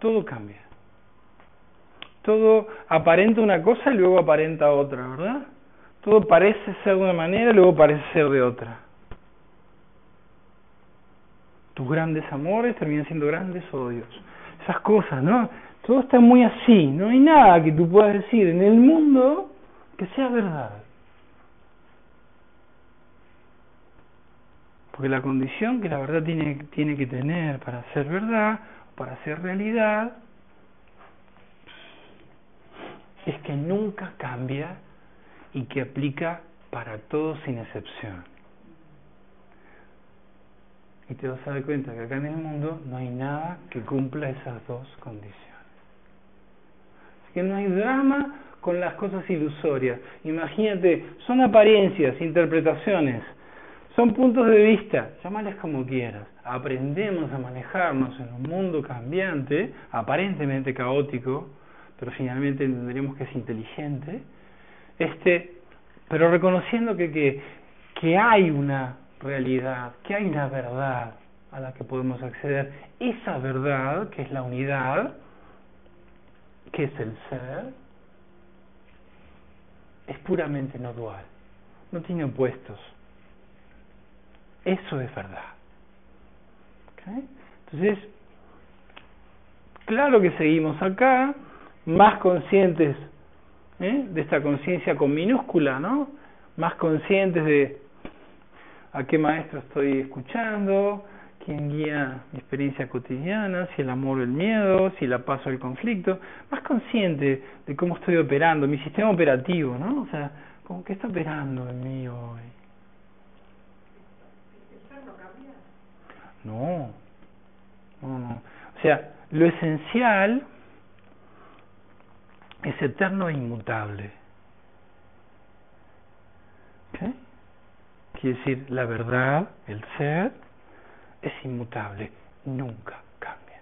Todo cambia. Todo aparenta una cosa y luego aparenta otra, ¿verdad? Todo parece ser de una manera y luego parece ser de otra. Tus grandes amores terminan siendo grandes odios. Esas cosas, ¿no? Todo está muy así. No hay nada que tú puedas decir en el mundo que sea verdad. Porque la condición que la verdad tiene, tiene que tener para ser verdad, para ser realidad, es que nunca cambia y que aplica para todos sin excepción. Y te vas a dar cuenta que acá en el mundo no hay nada que cumpla esas dos condiciones. Así que no hay drama con las cosas ilusorias. Imagínate, son apariencias, interpretaciones, son puntos de vista, llámales como quieras. Aprendemos a manejarnos en un mundo cambiante, aparentemente caótico, pero finalmente entenderemos que es inteligente este, pero reconociendo que, que, que hay una realidad, que hay una verdad a la que podemos acceder. Esa verdad, que es la unidad, que es el ser, es puramente no dual, no tiene opuestos. Eso es verdad. Entonces, claro que seguimos acá, más conscientes ¿eh? de esta conciencia con minúscula, ¿no? Más conscientes de a qué maestro estoy escuchando, quién guía mi experiencia cotidiana, si el amor o el miedo, si la paz o el conflicto, más consciente de cómo estoy operando, mi sistema operativo, ¿no? O sea, ¿cómo que está operando en mí hoy? No, no, no. O sea, lo esencial es eterno e inmutable. ¿Okay? Quiere decir, la verdad, el ser, es inmutable, nunca cambia.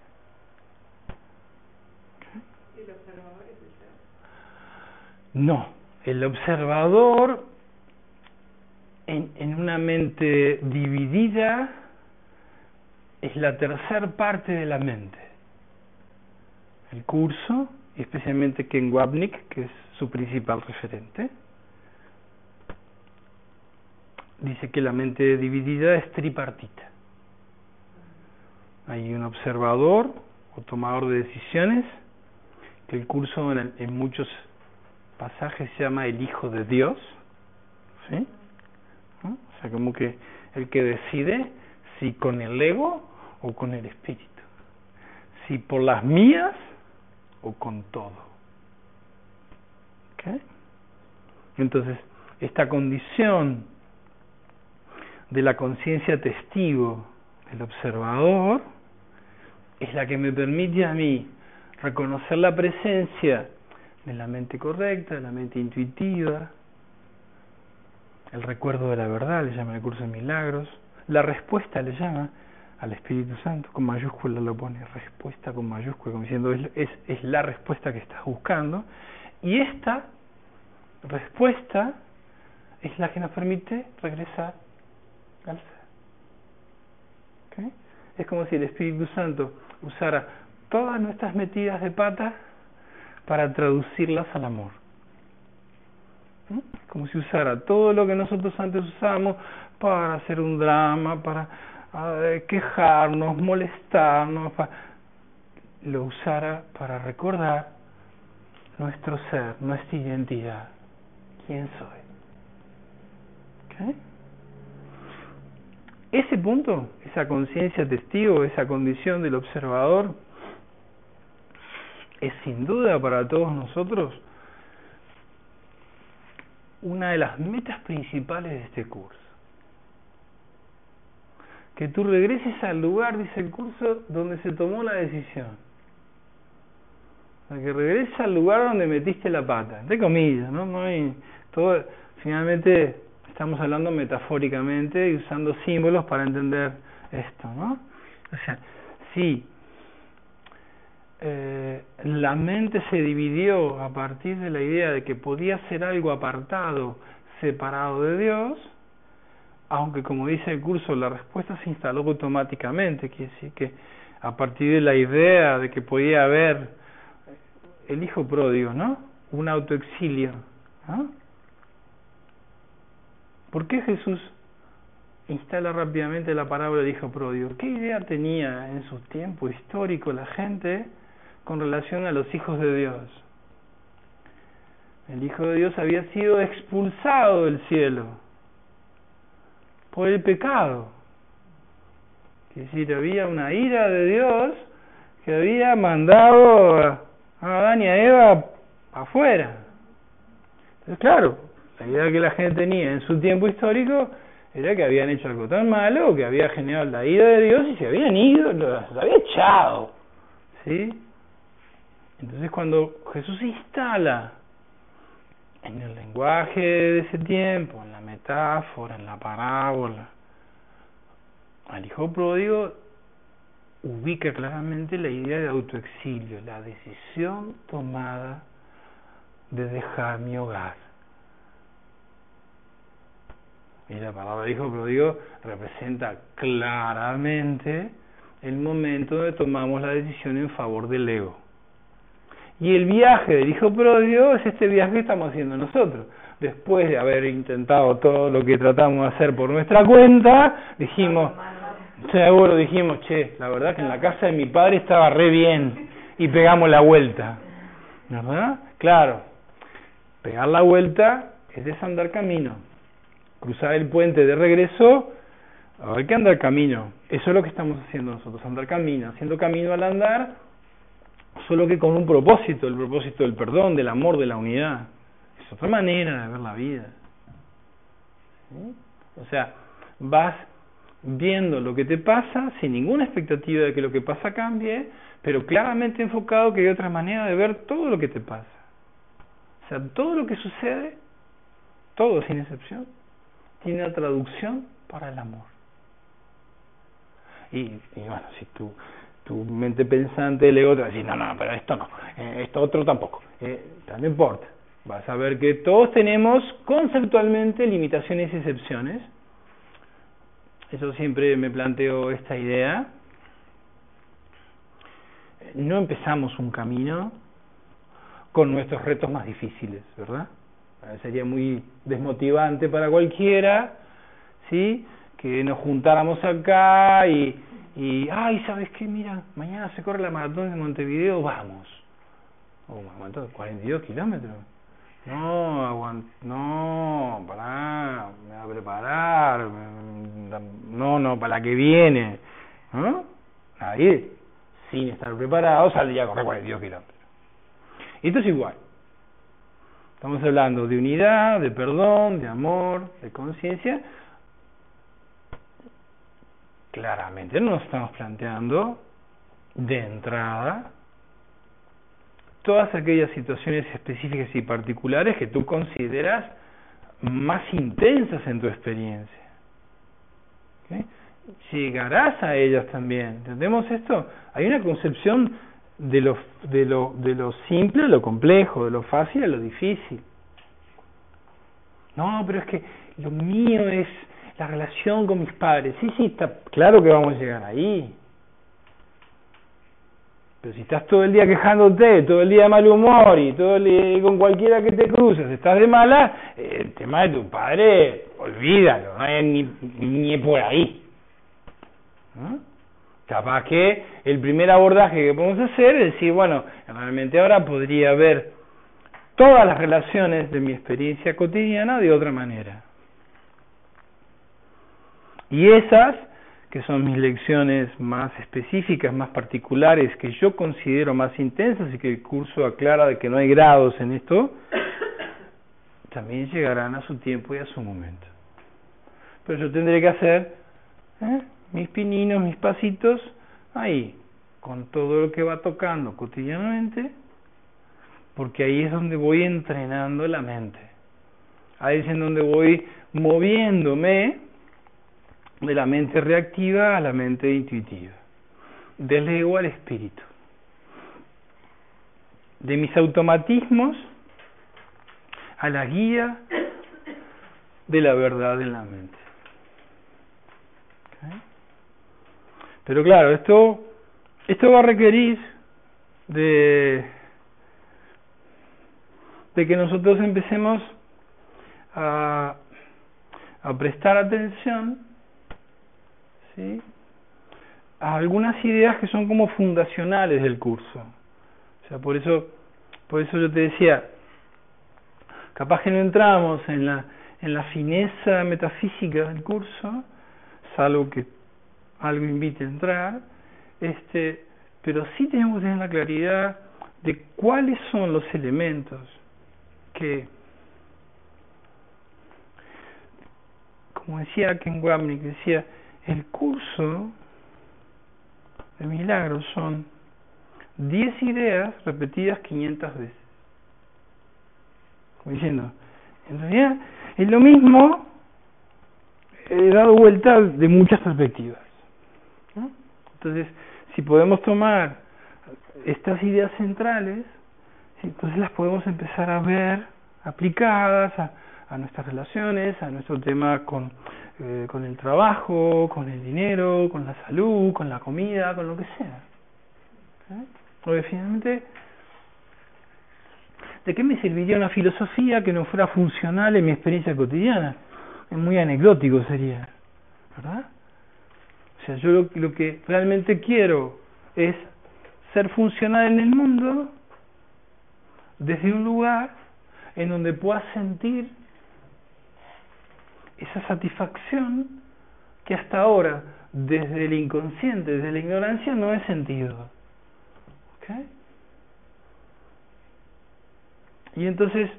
¿Y el observador es el ser? No, el observador en, en una mente dividida es la tercera parte de la mente. El curso especialmente Ken Wapnick, que es su principal referente. Dice que la mente dividida es tripartita. Hay un observador o tomador de decisiones, que el curso en, muchos pasajes se llama el Hijo de Dios. ¿sí? O sea, como que el que decide si con el ego o con el espíritu. Si por las mías o con todo. Entonces, esta condición de la conciencia testigo del observador es la que me permite a mí reconocer la presencia de la mente correcta, de la mente intuitiva, el recuerdo de la verdad, le llama el curso de milagros, la respuesta le llama al Espíritu Santo, con mayúscula lo pone respuesta con mayúscula, como diciendo es, es, es la respuesta que estás buscando, y esta respuesta es la que nos permite regresar Es como si el Espíritu Santo usara todas nuestras metidas de pata para traducirlas al amor. Como si usara todo lo que nosotros antes usamos para hacer un drama, para quejarnos, molestarnos, lo usara para recordar nuestro ser, nuestra identidad, quién soy. Ese punto, esa conciencia testigo, esa condición del observador, es sin duda para todos nosotros una de las metas principales de este curso. Que tú regreses al lugar, dice el curso, donde se tomó la decisión. que regreses al lugar donde metiste la pata, de comillas, ¿no? no hay, todo, finalmente estamos hablando metafóricamente y usando símbolos para entender esto, ¿no? O sea, sí, eh, la mente se dividió a partir de la idea de que podía ser algo apartado, separado de Dios, aunque como dice el curso, la respuesta se instaló automáticamente, quiere decir que a partir de la idea de que podía haber el hijo pródigo, ¿no? Un autoexilio, ¿no? ¿Por qué Jesús instala rápidamente la parábola del hijo pródigo? ¿Qué idea tenía en su tiempo histórico la gente con relación a los hijos de Dios. El Hijo de Dios había sido expulsado del cielo por el pecado. Es decir, había una ira de Dios que había mandado a Adán y a Eva afuera. Entonces, claro, la idea que la gente tenía en su tiempo histórico era que habían hecho algo tan malo que había generado la ira de Dios y se habían ido, los había echado. ¿Sí? Entonces cuando Jesús instala en el lenguaje de ese tiempo, en la metáfora, en la parábola, al hijo pródigo ubica claramente la idea de autoexilio, la decisión tomada de dejar mi hogar. Y la palabra hijo pródigo representa claramente el momento donde tomamos la decisión en favor del ego. Y el viaje del Hijo Pródigo es este viaje que estamos haciendo nosotros. Después de haber intentado todo lo que tratamos de hacer por nuestra cuenta, dijimos, seguro dijimos, che, la verdad que en la casa de mi padre estaba re bien y pegamos la vuelta. ¿Verdad? Claro, pegar la vuelta es desandar camino. Cruzar el puente de regreso, hay que andar camino. Eso es lo que estamos haciendo nosotros, andar camino. Haciendo camino al andar, solo que con un propósito, el propósito del perdón, del amor, de la unidad. Es otra manera de ver la vida. O sea, vas viendo lo que te pasa sin ninguna expectativa de que lo que pasa cambie, pero claramente enfocado que hay otra manera de ver todo lo que te pasa. O sea, todo lo que sucede, todo sin excepción, tiene una traducción para el amor. Y, y bueno, si tú tu mente pensante, el ego te no, no, pero esto no, eh, esto otro tampoco, eh, no importa. Vas a ver que todos tenemos conceptualmente limitaciones y excepciones. Eso siempre me planteo esta idea. No empezamos un camino con nuestros retos más difíciles, ¿verdad? Sería muy desmotivante para cualquiera, ¿sí? Que nos juntáramos acá y y, ay, ¿sabes qué? Mira, mañana se corre la maratón de Montevideo, vamos. Oh, maratón 42 kilómetros. No, aguant no, pará, me voy a preparar. No, no, para la que viene. ¿No? Nadie, sin estar preparado, saldría a correr 42 kilómetros. Esto es igual. Estamos hablando de unidad, de perdón, de amor, de conciencia, claramente no nos estamos planteando de entrada todas aquellas situaciones específicas y particulares que tú consideras más intensas en tu experiencia. Llegarás a ellas también. ¿Entendemos esto? Hay una concepción de lo, de, lo, de lo simple a lo complejo, de lo fácil a lo difícil. No, pero es que lo mío es la relación con mis padres. Sí, sí, está claro que vamos a llegar ahí. Pero si estás todo el día quejándote, todo el día de mal humor y todo el día con cualquiera que te cruces, estás de mala, eh, el tema de tu padre, olvídalo, no hay ni, ni por ahí. ¿No? Capaz que el primer abordaje que podemos hacer es decir, bueno, realmente ahora podría ver todas las relaciones de mi experiencia cotidiana de otra manera. Y esas, que son mis lecciones más específicas, más particulares, que yo considero más intensas y que el curso aclara de que no hay grados en esto, también llegarán a su tiempo y a su momento. Pero yo tendré que hacer ¿eh? Mis pininos, mis pasitos, ahí, con todo lo que va tocando cotidianamente, porque ahí es donde voy entrenando la mente. Ahí es en donde voy moviéndome de la mente reactiva a la mente intuitiva, del ego al espíritu, de mis automatismos a la guía de la verdad en la mente. Pero claro, esto, esto va a requerir de, que nosotros empecemos a, a prestar atención ¿sí? a algunas ideas que son como fundacionales del curso. O sea, por eso, por eso yo te decía, capaz que no entramos en la, en la fineza metafísica del curso, salvo que algo invite a entrar, este, pero sí tenemos que tener la claridad de cuáles son los elementos que, como decía Ken Wapnick, decía, el curso de milagros son 10 ideas repetidas 500 veces. Como diciendo, en realidad es lo mismo, he dado vuelta de muchas perspectivas. Entonces, si podemos tomar estas ideas centrales, entonces las podemos empezar a ver aplicadas a, a nuestras relaciones, a nuestro tema con, eh, con el trabajo, con el dinero, con la salud, con la comida, con lo que sea. ¿Eh? Porque finalmente, ¿de qué me serviría una filosofía que no fuera funcional en mi experiencia cotidiana? Es muy anecdótico sería, ¿verdad? Yo lo, lo que realmente quiero es ser funcional en el mundo desde un lugar en donde pueda sentir esa satisfacción que hasta ahora, desde el inconsciente, desde la ignorancia, no he sentido. ¿Okay? Y entonces,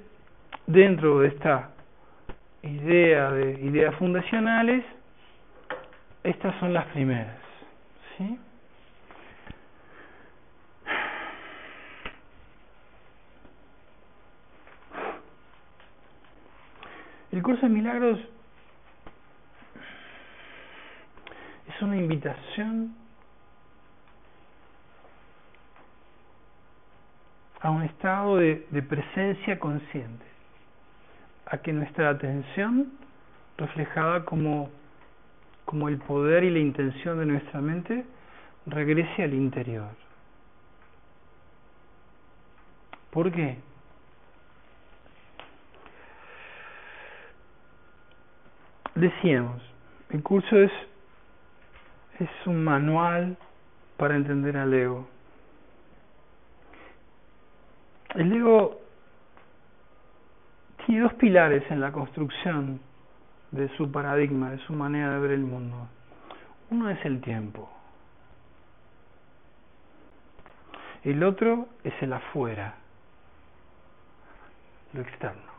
dentro de esta idea de ideas fundacionales, estas son las primeras. ¿sí? El curso de milagros es una invitación a un estado de, de, presencia consciente, a que nuestra atención, reflejada como, como el poder y la intención de nuestra mente, regrese al interior. ¿Por qué? Decíamos, el curso es es un manual para entender al ego. El ego tiene dos pilares en la construcción de su paradigma, de su manera de ver el mundo. Uno es el tiempo. El otro es el afuera, lo externo.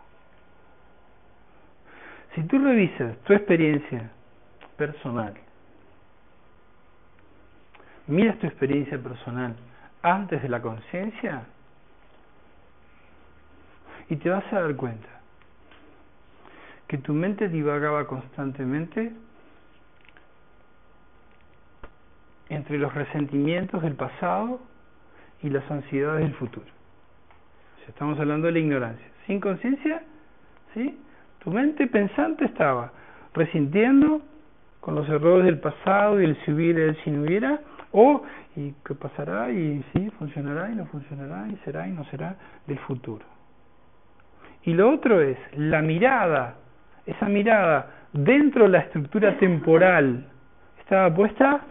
Si tú revisas tu experiencia personal miras tu experiencia personal antes de la conciencia y te vas a dar cuenta que tu mente divagaba constantemente entre los resentimientos del pasado y las ansiedades del futuro. estamos hablando de la ignorancia. Sin conciencia, ¿sí? Tu mente pensante estaba resintiendo con los errores del pasado y el si hubiera y el si no hubiera, O, ¿y qué pasará? Y sí, funcionará y no funcionará y será y no será del futuro. Y lo otro es la mirada, esa mirada dentro de la estructura temporal estaba puesta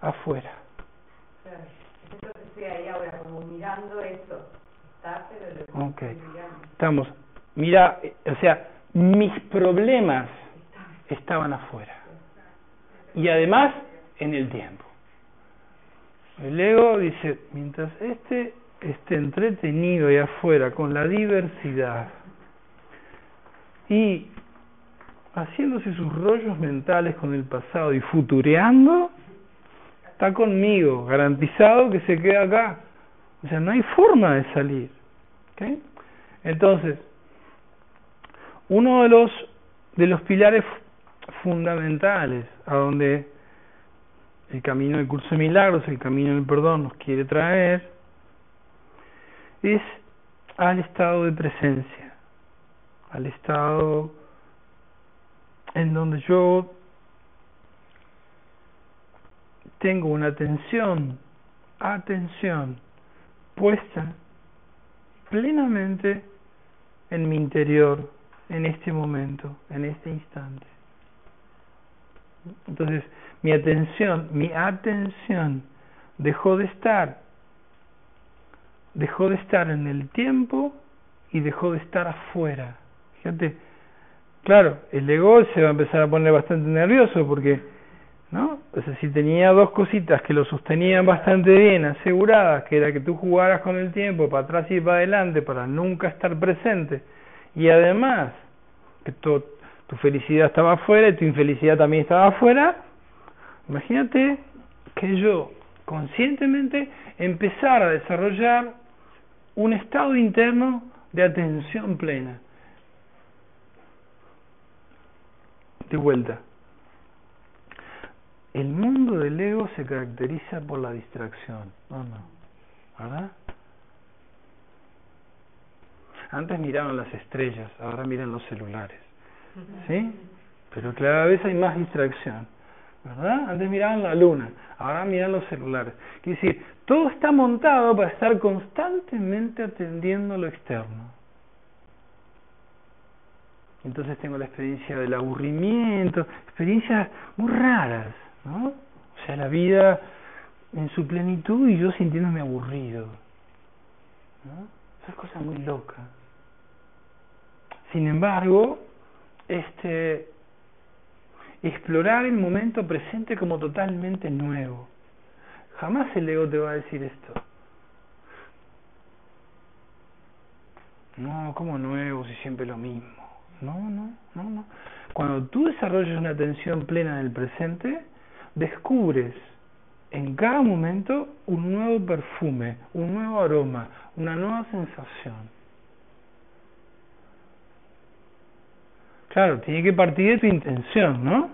afuera. Ok. Estamos, mira, o sea, mis problemas estaban afuera. Y además en el tiempo. El ego dice, mientras este esté entretenido y afuera con la diversidad y haciéndose sus rollos mentales con el pasado y futureando, está conmigo, garantizado que se queda acá. O sea, no hay forma de salir. Entonces, uno de los, de los pilares fundamentales a donde el camino del curso de milagros, el camino del perdón nos quiere traer, es al estado de presencia, al estado en donde yo tengo una atención, atención puesta plenamente en mi interior, en este momento, en este instante. Entonces, mi atención, mi atención dejó de estar, dejó de estar en el tiempo y dejó de estar afuera. Fíjate, claro, el ego se va a empezar a poner bastante nervioso porque, ¿no? O si tenía dos cositas que lo sostenían bastante bien, aseguradas, que era que tú jugaras con el tiempo para atrás y para adelante para nunca estar presente, y además que tu, tu felicidad estaba afuera y tu infelicidad también estaba afuera, imagínate que yo conscientemente empezara a desarrollar un estado interno de atención plena. De vuelta. El mundo del ego se caracteriza por la distracción. ¿Verdad? Antes miraban las estrellas, ahora miran los celulares. ¿Sí? Pero cada vez hay más distracción. ¿Verdad? Antes miraban la luna, ahora miran los celulares. Quiere decir, todo está montado para estar constantemente atendiendo lo externo. Entonces tengo la experiencia del aburrimiento, experiencias muy raras, ¿no? O sea, la vida en su plenitud y yo sintiéndome aburrido. ¿no? Esas cosas muy locas. Sin embargo, este explorar el momento presente como totalmente nuevo. Jamás el ego te va a decir esto. No, como nuevo si siempre lo mismo. No, no, no, no. Cuando tú desarrollas una atención plena en el presente, descubres en cada momento un nuevo perfume, un nuevo aroma, una nueva sensación. Claro, tiene que partir de tu intención, ¿no?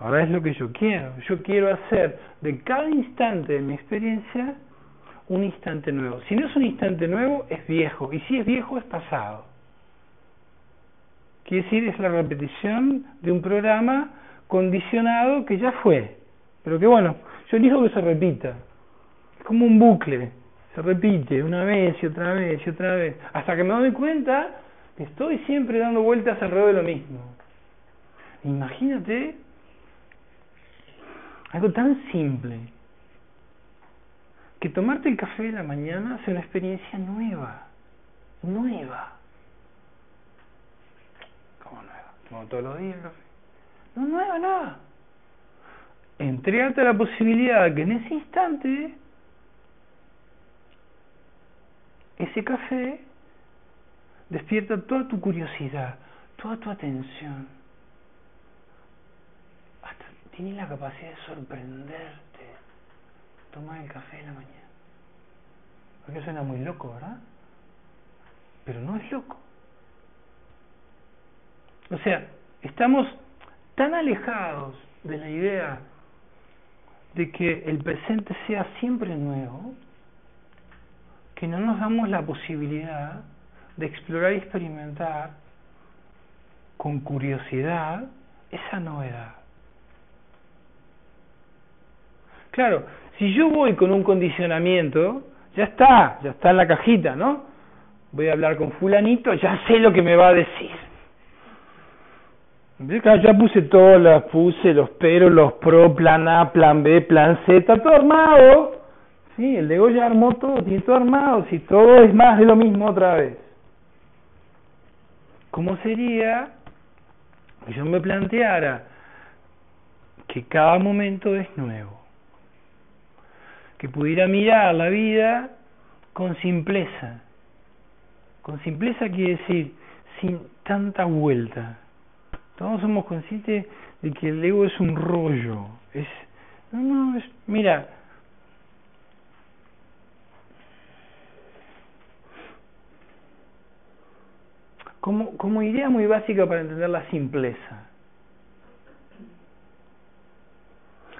Ahora es lo que yo quiero. Yo quiero hacer de cada instante de mi experiencia un instante nuevo. Si no es un instante nuevo, es viejo. Y si es viejo, es pasado. Quiere decir, es la repetición de un programa condicionado que ya fue. Pero que bueno, yo digo que se repita. Es como un bucle. Se repite una vez y otra vez y otra vez. Hasta que me doy cuenta que estoy siempre dando vueltas alrededor de lo mismo. Imagínate algo tan simple que tomarte el café de la mañana sea una experiencia nueva. Nueva. Como todos los días. No nueva nada. Entregarte la posibilidad de que en ese instante ese café despierta toda tu curiosidad, toda tu atención. Hasta tienes la capacidad de sorprenderte. Tomar el café en la mañana. Porque suena muy loco, ¿verdad? Pero no es loco. O sea, estamos tan alejados de la idea de que el presente sea siempre nuevo, que no nos damos la posibilidad de explorar y experimentar con curiosidad esa novedad. Claro, si yo voy con un condicionamiento, ya está, ya está en la cajita, ¿no? Voy a hablar con fulanito, ya sé lo que me va a decir. Ya puse todas las puse los pero, los pro, plan A, plan B, plan está todo armado. Sí, el de ya armó todo, tiene todo armado, si todo es más de lo mismo otra vez. ¿Cómo sería que yo me planteara que cada momento es nuevo? Que pudiera mirar la vida con simpleza. Con simpleza quiere decir sin tanta vuelta todos somos conscientes de que el ego es un rollo. Es, no, no, es, mira, como, como idea muy básica para entender la simpleza.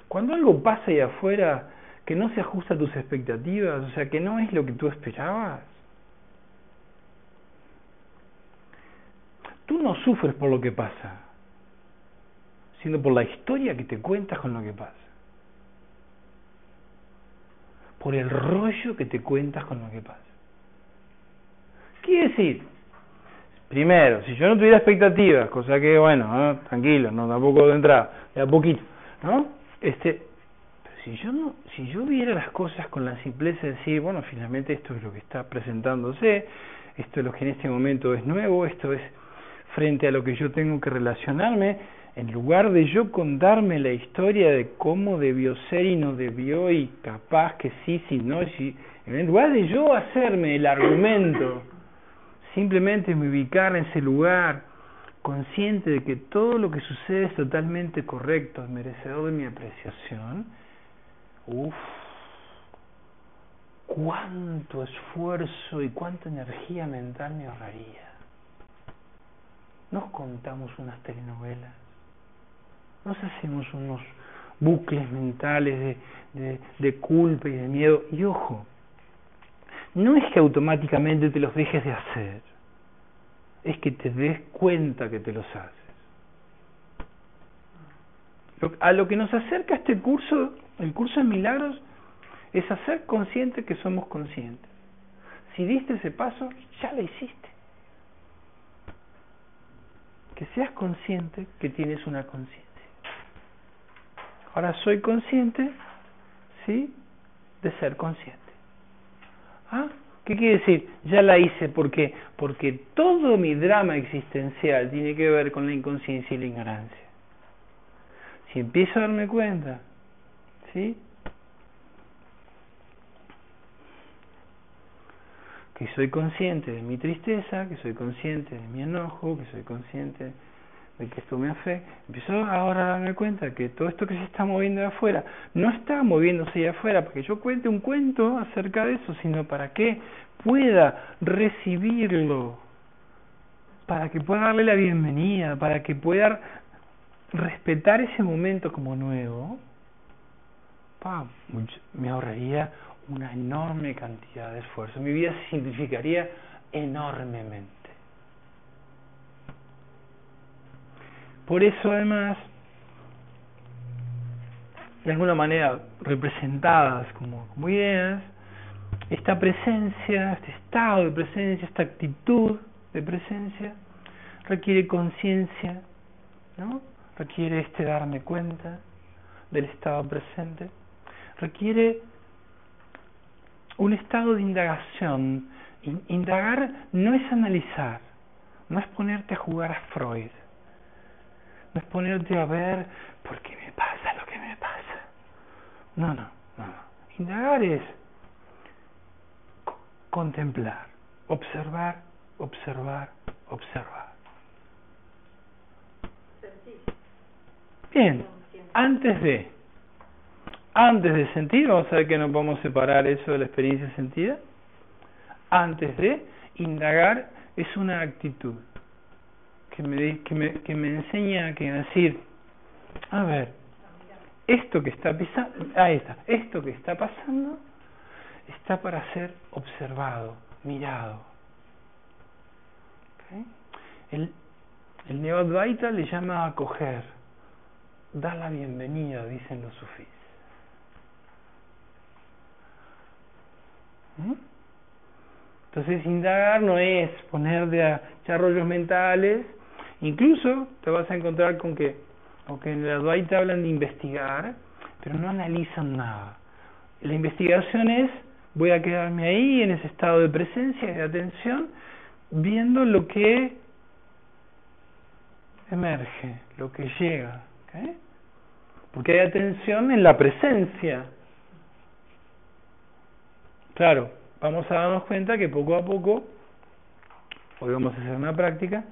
Cuando algo pasa ahí afuera que no se ajusta a tus expectativas, o sea, que no es lo que tú esperabas, tú no sufres por lo que pasa, sino por la historia que te cuentas con lo que pasa. Por el rollo que te cuentas con lo que pasa. ¿Qué decir? Primero, si yo no tuviera expectativas, cosa que, bueno, tranquilo, no tampoco de entrada, de a poquito, ¿no? Este, pero si yo no, si yo viera las cosas con la simpleza de decir, bueno, finalmente esto es lo que está presentándose, esto es lo que en este momento es nuevo, esto es frente a lo que yo tengo que relacionarme, en lugar de yo contarme la historia de cómo debió ser y no debió y capaz que sí, sí, no, si, en lugar de yo hacerme el argumento, simplemente me ubicar en ese lugar, consciente de que todo lo que sucede es totalmente correcto, es merecedor de mi apreciación, uff, cuánto esfuerzo y cuánta energía mental me ahorraría. Nos contamos unas telenovelas nos hacemos unos bucles mentales de, culpa y de miedo. Y ojo, no es que automáticamente te los dejes de hacer, es que te des cuenta que te los haces. A lo que nos acerca este curso, el curso de milagros, es hacer consciente que somos conscientes. Si diste ese paso, ya lo hiciste. Que seas consciente que tienes una conciencia. Ahora soy consciente, ¿sí? De ser consciente. ¿Ah? ¿Qué quiere decir? Ya la hice porque porque todo mi drama existencial tiene que ver con la inconsciencia y la ignorancia. Si empiezo a darme cuenta, ¿sí? Que soy consciente de mi tristeza, que soy consciente de mi enojo, que soy consciente de que esto me afecta, empiezo ahora a darme cuenta que todo esto que se está moviendo de afuera no está moviéndose de afuera para que yo cuente un cuento acerca de eso, sino para que pueda recibirlo, para que pueda darle la bienvenida, para que pueda respetar ese momento como nuevo, me ahorraría una enorme cantidad de esfuerzo, mi vida se simplificaría enormemente. Por eso además, de alguna manera representadas como, ideas, esta presencia, este estado de presencia, esta actitud de presencia, requiere conciencia, ¿no? requiere este darme cuenta del estado presente, requiere un estado de indagación. Indagar no es analizar, no es ponerte a jugar a Freud, no es ponerte a ver por qué me pasa lo que me pasa. No, no, no. Indagar es contemplar, observar, observar, observar. Bien, antes de, antes de sentir, vamos a ver que no podemos separar eso de la experiencia sentida. Antes de, indagar es una actitud que me, que me, que me enseña que decir, a ver, esto que está pisando, ahí está, esto que está pasando está para ser observado, mirado. El, el Neodvaita le llama acoger, dar la bienvenida, dicen los sufís. ¿Mm? Entonces, indagar no es poner de rollos mentales. Incluso te vas a encontrar con que, aunque en la Advaita hablan de investigar, pero no analizan nada. La investigación es, voy a quedarme ahí en ese estado de presencia y de atención, viendo lo que emerge, lo que llega. Porque hay atención en la presencia. Claro, vamos a darnos cuenta que poco a poco, hoy vamos a hacer una práctica,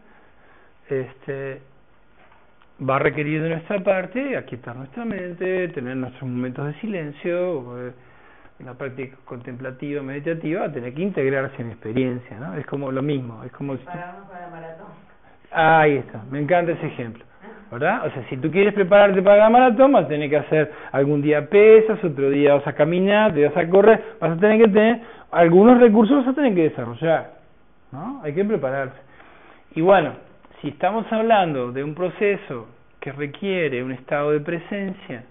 este, va a requerir de nuestra parte aquietar nuestra mente, tener nuestros momentos de silencio, eh, la práctica contemplativa, meditativa, tener que integrarse en experiencia, ¿no? Es como lo mismo, es como... Si para la maratón. Ahí está, me encanta ese ejemplo. ¿verdad? O sea, si tú quieres prepararte para la maratón, vas a tener que hacer algún día pesas, otro día vas a caminar, te vas a correr, vas a tener que tener algunos recursos, vas a tener que desarrollar, ¿no? Hay que prepararse. Y bueno, si estamos hablando de un proceso que requiere un estado de presencia,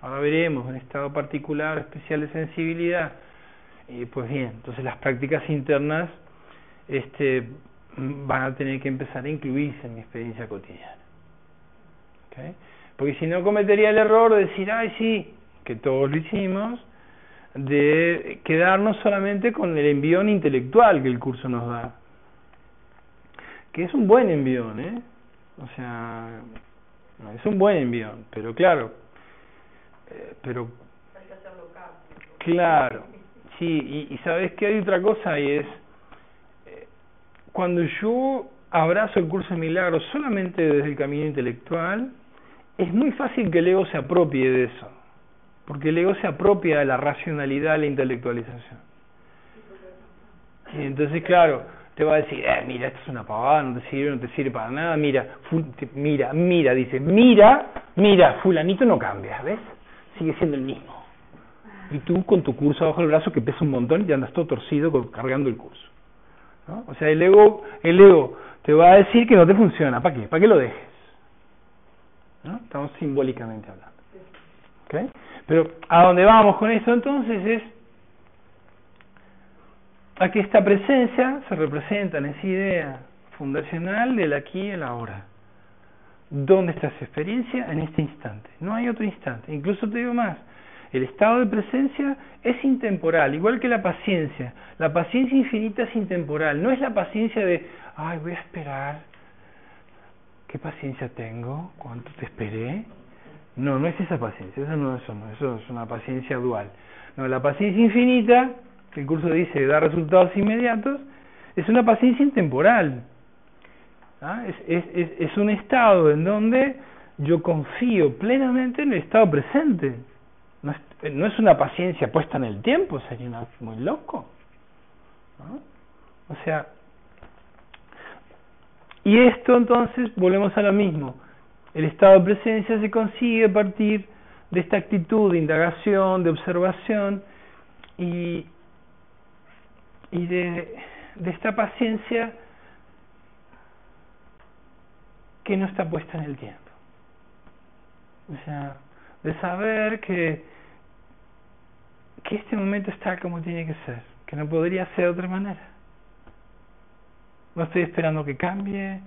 ahora veremos un estado particular, especial de sensibilidad, y pues bien, entonces las prácticas internas este, van a tener que empezar a incluirse en mi experiencia cotidiana. Porque si no cometería el error de decir, ay, sí, que todos lo hicimos, de quedarnos solamente con el envión intelectual que el curso nos da. Que es un buen envión, ¿eh? O sea, es un buen envión, pero claro, eh, pero... Claro, sí, y, y sabes que hay otra cosa y es, eh, cuando yo abrazo el curso de milagros solamente desde el camino intelectual, es muy fácil que el ego se apropie de eso, porque el ego se apropia de la racionalidad, la intelectualización. Y entonces, claro, te va a decir, eh, mira, esto es una pavada, no te sirve, no te sirve para nada, mira, mira, mira, dice, mira, mira, fulanito no cambia, ¿ves? Sigue siendo el mismo. Y tú con tu curso bajo el brazo que pesa un montón y andas todo torcido cargando el curso. ¿no? O sea, el ego, el ego te va a decir que no te funciona, ¿para qué? ¿Para qué lo dejes? ¿no? Estamos simbólicamente hablando. ¿Okay? Pero a dónde vamos con esto entonces es a que esta presencia se representa en esa idea fundacional del aquí y el ahora. ¿Dónde está esa experiencia? En este instante. No hay otro instante. Incluso te digo más, el estado de presencia es intemporal, igual que la paciencia. La paciencia infinita es intemporal. No es la paciencia de, ay, voy a esperar ¿Qué paciencia tengo? ¿Cuánto te esperé? No, no es esa paciencia, eso no, eso eso es una paciencia dual. No, la paciencia infinita, que el curso dice da resultados inmediatos, es una paciencia intemporal. ¿Ah? Es, es, es, un estado en donde yo confío plenamente en el estado presente. No es, no es una paciencia puesta en el tiempo, sería muy loco. O sea, y esto entonces, volvemos a lo mismo, el estado de presencia se consigue a partir de esta actitud de indagación, de observación y, y de, de esta paciencia que no está puesta en el tiempo. O sea, de saber que, que este momento está como tiene que ser, que no podría ser de otra manera. No estoy esperando que cambie,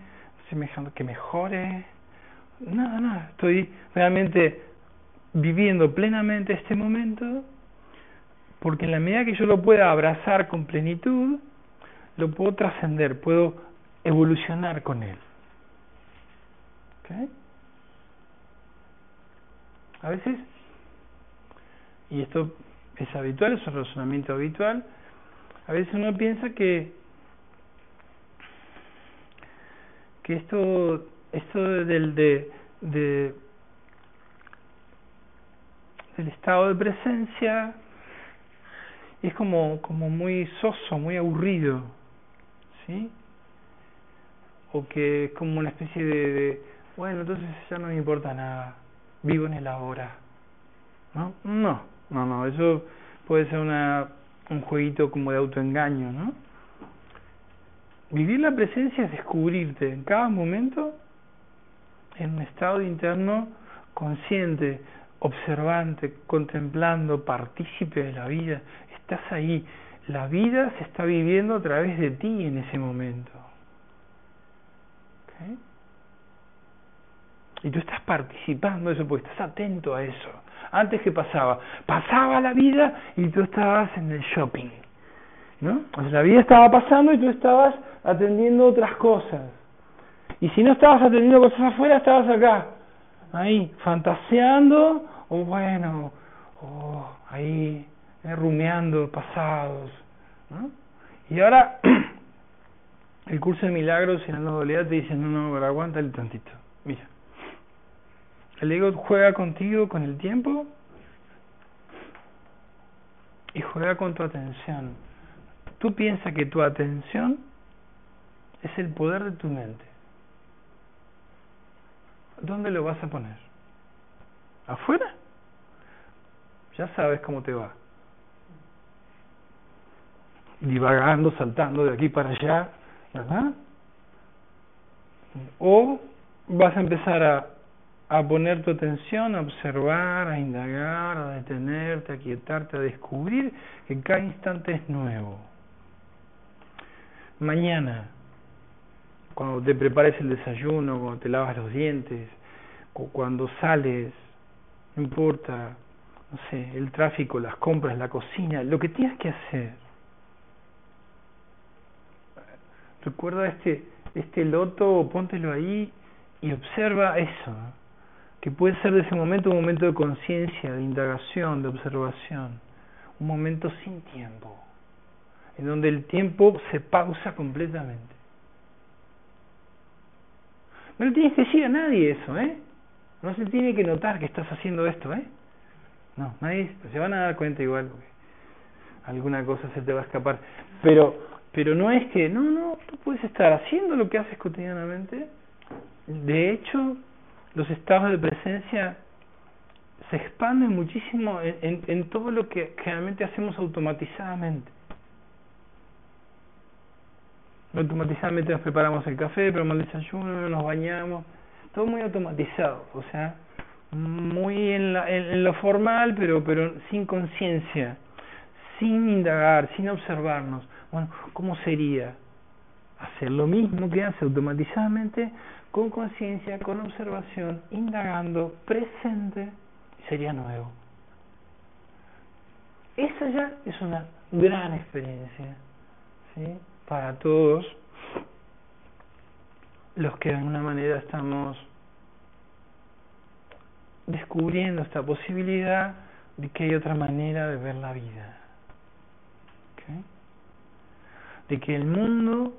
estoy dejando que mejore. Nada, nada. Estoy realmente viviendo plenamente este momento porque en la medida que yo lo pueda abrazar con plenitud, lo puedo trascender, puedo evolucionar con él. ¿Okay? A veces, y esto es habitual, es un razonamiento habitual, a veces uno piensa que que esto, esto del, de, de, del estado de presencia es como, como muy soso, muy aburrido, ¿sí? O que es como una especie de, de, bueno, entonces ya no me importa nada, vivo en el ahora, ¿no? No, no, no, eso puede ser una, un jueguito como de autoengaño, ¿no? Vivir la presencia es descubrirte en cada momento en un estado interno consciente, observante, contemplando, partícipe de la vida. Estás ahí. la vida se está viviendo a través de ti en ese momento. ¿Okay? Y tú estás participando de eso porque estás atento a eso. Antes que pasaba, pasaba la vida y tú estabas en el shopping. ¿No? O sea, la vida estaba pasando y tú estabas atendiendo otras cosas. Y si no estabas atendiendo cosas afuera, estabas acá, ahí, fantaseando, o bueno, o ahí, rumeando pasados. ¿no? Y ahora, el curso de milagros y la novedad te dice, no, no, pero aguántale tantito. Mira, el ego juega contigo con el tiempo y juega con tu atención. Tú piensas que tu atención es el poder de tu mente. ¿Dónde lo vas a poner? ¿Afuera? Ya sabes cómo te va. Divagando, saltando de aquí para allá, ¿verdad? O vas a empezar a, a poner tu atención, a observar, a indagar, a detenerte, a quietarte, a descubrir que cada instante es nuevo. Mañana, cuando te prepares el desayuno, cuando te lavas los dientes, cuando sales, no importa, no sé, el tráfico, las compras, la cocina, lo que tienes que hacer. Recuerda este, este loto, póntelo ahí y observa eso, que puede ser de ese momento un momento de conciencia, de indagación, de observación, un momento sin tiempo, en donde el tiempo se pausa completamente. No le tienes que decir a nadie eso, ¿eh? No se tiene que notar que estás haciendo esto, ¿eh? No, nadie se van a dar cuenta igual, alguna cosa se te va a escapar. Pero, pero no es que, no, no, tú puedes estar haciendo lo que haces cotidianamente. De hecho, los estados de presencia se expanden muchísimo en, en, en todo lo que generalmente hacemos automatizadamente automatizadamente nos preparamos el café, preparamos el desayuno, nos bañamos, todo muy automatizado, o sea, muy en, la, en, lo formal, pero, pero sin conciencia, sin indagar, sin observarnos. Bueno, ¿cómo sería hacer lo mismo que hace automatizadamente con conciencia, con observación, indagando, presente? Sería nuevo. Esa ya es una gran experiencia, ¿sí? para todos los que de alguna manera estamos descubriendo esta posibilidad de que hay otra manera de ver la vida. De que el mundo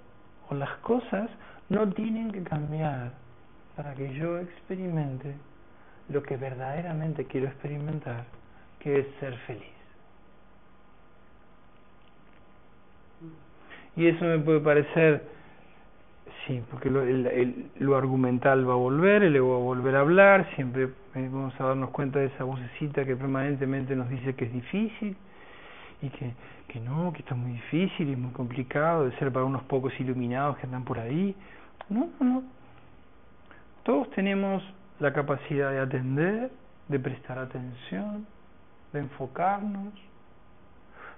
o las cosas no tienen que cambiar para que yo experimente lo que verdaderamente quiero experimentar, que es ser feliz. Y eso me puede parecer, sí, porque lo, el, lo argumental va a volver, el ego va a volver a hablar, siempre eh, vamos a darnos cuenta de esa vocecita que permanentemente nos dice que es difícil y que, que no, que esto es muy difícil y muy complicado de ser para unos pocos iluminados que andan por ahí. No, no, no. Todos tenemos la capacidad de atender, de prestar atención, de enfocarnos,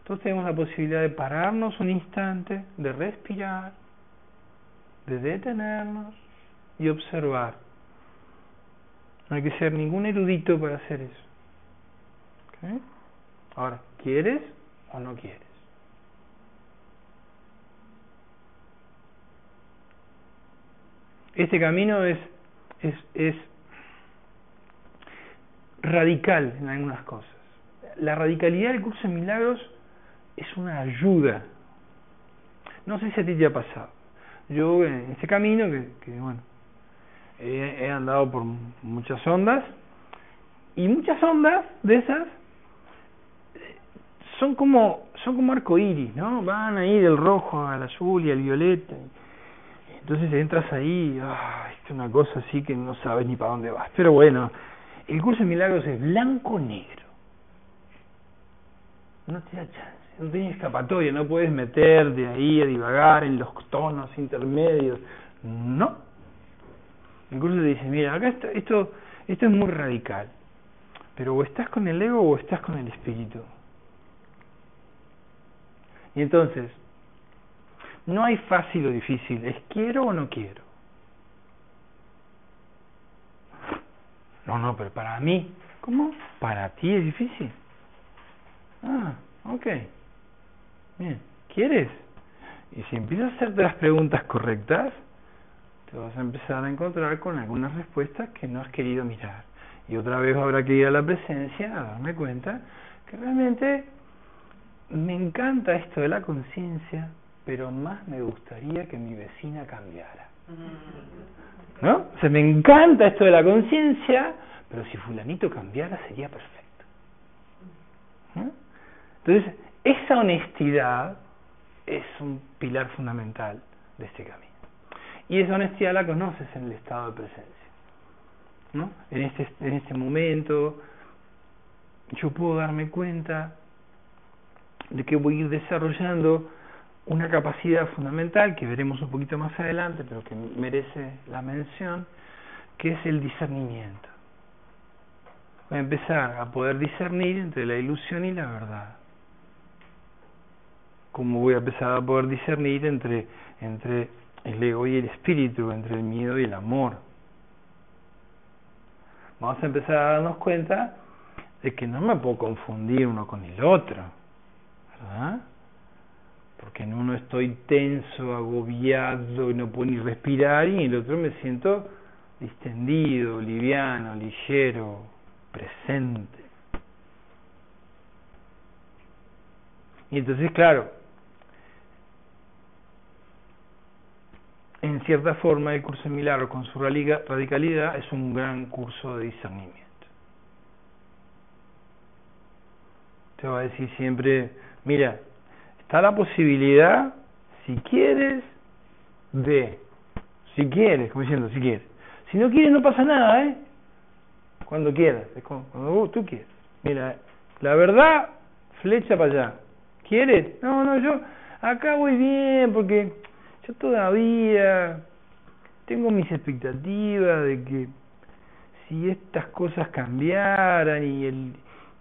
entonces tenemos la posibilidad de pararnos un instante, de respirar, de detenernos y observar. No hay que ser ningún erudito para hacer eso. ¿Okay? Ahora, ¿quieres o no quieres? Este camino es, es, es radical en algunas cosas. La radicalidad del curso de milagros es una ayuda. No sé si a ti te ha pasado. Yo en este camino, que, que bueno, he, he andado por muchas ondas, y muchas ondas de esas son como son como arcoíris, ¿no? Van ahí del rojo al azul y al violeta. Entonces entras ahí, ah, es una cosa así que no sabes ni para dónde vas. Pero bueno, el curso de milagros es blanco-negro. No te da chance no tienes escapatoria, no puedes meter de ahí a divagar en los tonos intermedios. No. Incluso te dice, mira, acá esto, esto, esto es muy radical. Pero o estás con el ego o estás con el espíritu. Y entonces, no hay fácil o difícil, es quiero o no quiero. No, no, pero para mí, ¿cómo? Para ti es difícil. Ah, ok. Bien, ¿quieres? Y si empiezas a hacerte las preguntas correctas, te vas a empezar a encontrar con algunas respuestas que no has querido mirar. Y otra vez habrá que ir a la presencia a darme cuenta que realmente me encanta esto de la conciencia, pero más me gustaría que mi vecina cambiara. ¿No? O sea, me encanta esto de la conciencia, pero si fulanito cambiara sería perfecto. Entonces, esa honestidad es un pilar fundamental de este camino. Y esa honestidad la conoces en el estado de presencia. ¿no? En, este, en este momento yo puedo darme cuenta de que voy a ir desarrollando una capacidad fundamental que veremos un poquito más adelante, pero que merece la mención, que es el discernimiento. Voy a empezar a poder discernir entre la ilusión y la verdad. Como voy a empezar a poder discernir entre, entre el ego y el espíritu, entre el miedo y el amor. Vamos a empezar a darnos cuenta de que no me puedo confundir uno con el otro, ¿verdad? Porque en uno estoy tenso, agobiado y no puedo ni respirar y en el otro me siento distendido, liviano, ligero, presente. Y entonces, claro, en cierta forma el curso de milagro con su radicalidad es un gran curso de discernimiento. Te va a decir siempre, mira, está la posibilidad, si quieres, de, si quieres, como diciendo, si quieres. Si no quieres no pasa nada, ¿eh? Cuando quieras, es cuando tú quieras. Mira, la verdad, flecha para allá. ¿Quieres? No, no, yo acá voy bien porque yo todavía tengo mis expectativas de que si estas cosas cambiaran y el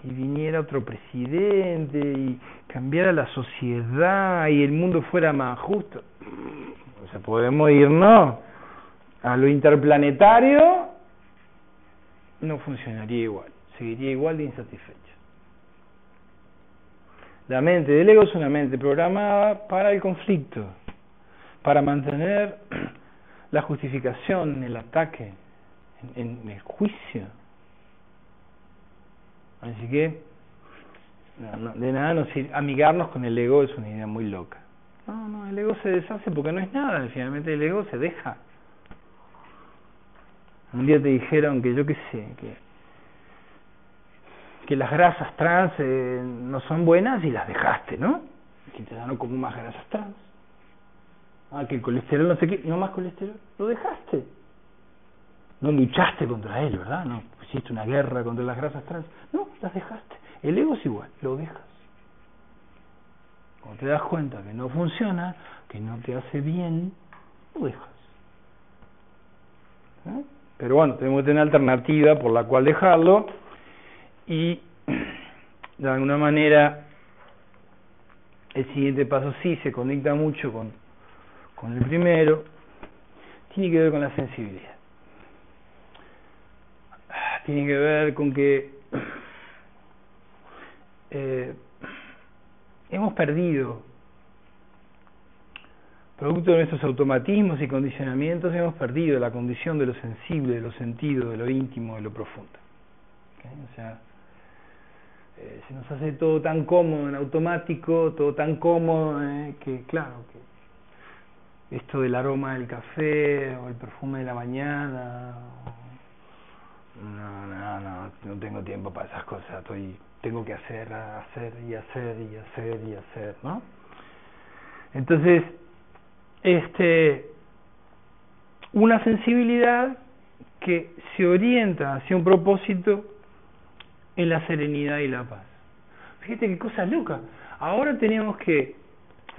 y viniera otro presidente y cambiara la sociedad y el mundo fuera más justo. O sea, podemos irnos a lo interplanetario, no funcionaría igual, seguiría igual de insatisfecho. La mente del ego es una mente programada para el conflicto, para mantener la justificación, el ataque, en, el juicio. Así que de nada nos amigarnos con el ego es una idea muy loca. No, no, el ego se deshace porque no es nada, finalmente el ego se deja. Un día te dijeron que yo qué sé, que que las grasas trans eh, no son buenas y las dejaste, ¿no? Que te dan como más grasas trans. Ah, que el colesterol no sé qué, no más colesterol, lo dejaste. No luchaste contra él, ¿verdad? No hiciste una guerra contra las grasas trans. No, las dejaste. El ego es igual, lo dejas. Cuando te das cuenta que no funciona, que no te hace bien, lo dejas. ¿Eh? Pero bueno, tenemos que tener alternativa por la cual dejarlo y de alguna manera el siguiente paso sí se conecta mucho con con el primero, tiene que ver con la sensibilidad. Tiene que ver con que eh, hemos perdido, producto de nuestros automatismos y condicionamientos, hemos perdido la condición de lo sensible, de lo sentido, de lo íntimo, de lo profundo. O sea, eh, se nos hace todo tan cómodo en automático, todo tan cómodo, eh, que claro, que esto del aroma del café o el perfume de la mañana. No, no, no, no tengo tiempo para esas cosas. Estoy, tengo que hacer, hacer y hacer y hacer y hacer, ¿no? Entonces, este, una sensibilidad que se orienta hacia un propósito en la serenidad y la paz. Fíjate qué cosa loca. Ahora tenemos que,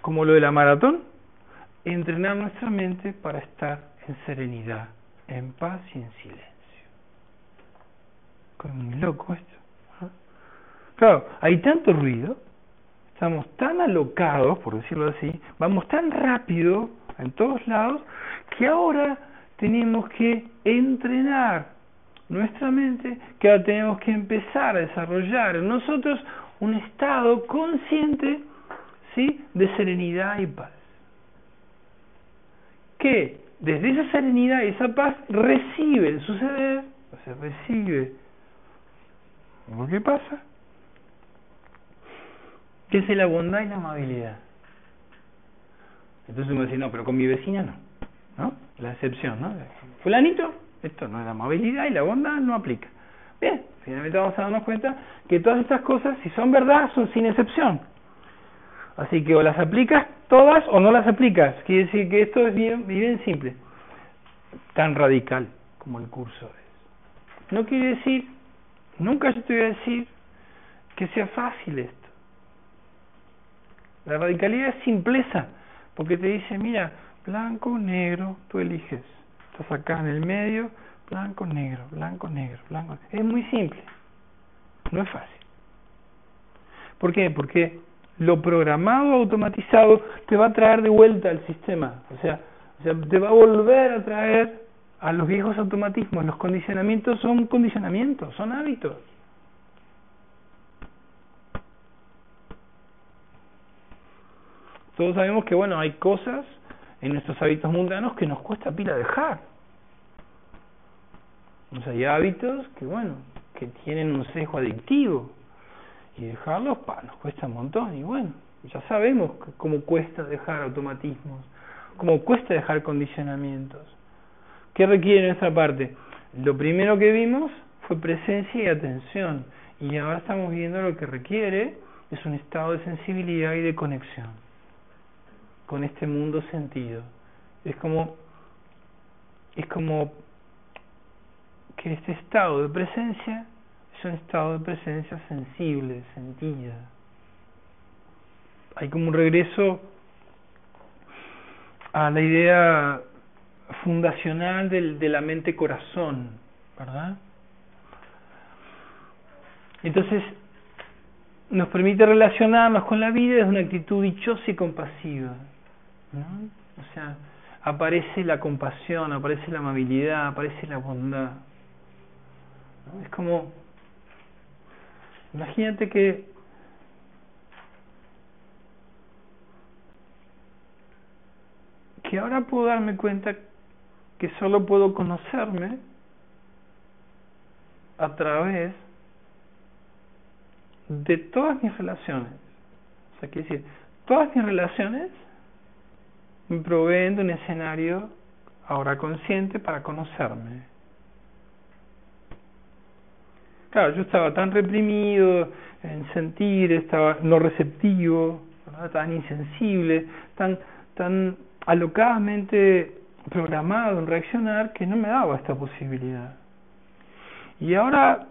como lo de la maratón, entrenar nuestra mente para estar en serenidad, en paz y en silencio. Muy loco esto. Claro, hay tanto ruido, estamos tan alocados, por decirlo así, vamos tan rápido en todos lados, que ahora tenemos que entrenar nuestra mente, que ahora tenemos que empezar a desarrollar en nosotros un estado consciente ¿sí? de serenidad y paz. Que desde esa serenidad y esa paz recibe el suceder, o sea, recibe lo que pasa, que es la bondad y la amabilidad. Entonces uno dice, no, pero con mi vecina no, ¿no? La excepción, ¿no? Fulanito, esto no es la amabilidad y la bondad no aplica. Bien, finalmente vamos a darnos cuenta que todas estas cosas, si son verdad, son sin excepción. Así que o las aplicas todas o no las aplicas. Quiere decir que esto es bien, bien simple. Tan radical como el curso es. No quiere decir, nunca yo te voy a decir que sea fácil esto. La radicalidad es simpleza, porque te dice, mira, blanco, negro, tú eliges. Estás acá en el medio, blanco, negro, blanco, negro, blanco. Es muy simple, no es fácil. ¿Por qué? Porque lo programado automatizado te va a traer de vuelta al sistema, o sea, o sea, te va a volver a traer a los viejos automatismos. Los condicionamientos son condicionamientos, son hábitos. Todos sabemos que, bueno, hay cosas en nuestros hábitos mundanos que nos cuesta pila dejar. O sea, hay hábitos que, bueno, que tienen un sesgo adictivo y dejarlos, pa, nos cuesta un montón. Y bueno, ya sabemos cómo cuesta dejar automatismos, cómo cuesta dejar condicionamientos. ¿Qué requiere nuestra parte? Lo primero que vimos fue presencia y atención. Y ahora estamos viendo lo que requiere es un estado de sensibilidad y de conexión con este mundo sentido. Es como es como que este estado de presencia es un estado de presencia sensible, sentida. Hay como un regreso a la idea fundacional del, de la mente-corazón, ¿verdad? Entonces, nos permite relacionarnos con la vida desde una actitud dichosa y compasiva. ¿no? O sea, aparece la compasión, aparece la amabilidad, aparece la bondad. Es como, imagínate que que ahora puedo darme cuenta que solo puedo conocerme a través de todas mis relaciones. O sea, quiere decir, todas mis relaciones me proveen de un escenario ahora consciente para conocerme. Claro, yo estaba tan reprimido en sentir, estaba no receptivo, tan insensible, tan, tan alocadamente programado en reaccionar que no me daba esta posibilidad. Y ahora,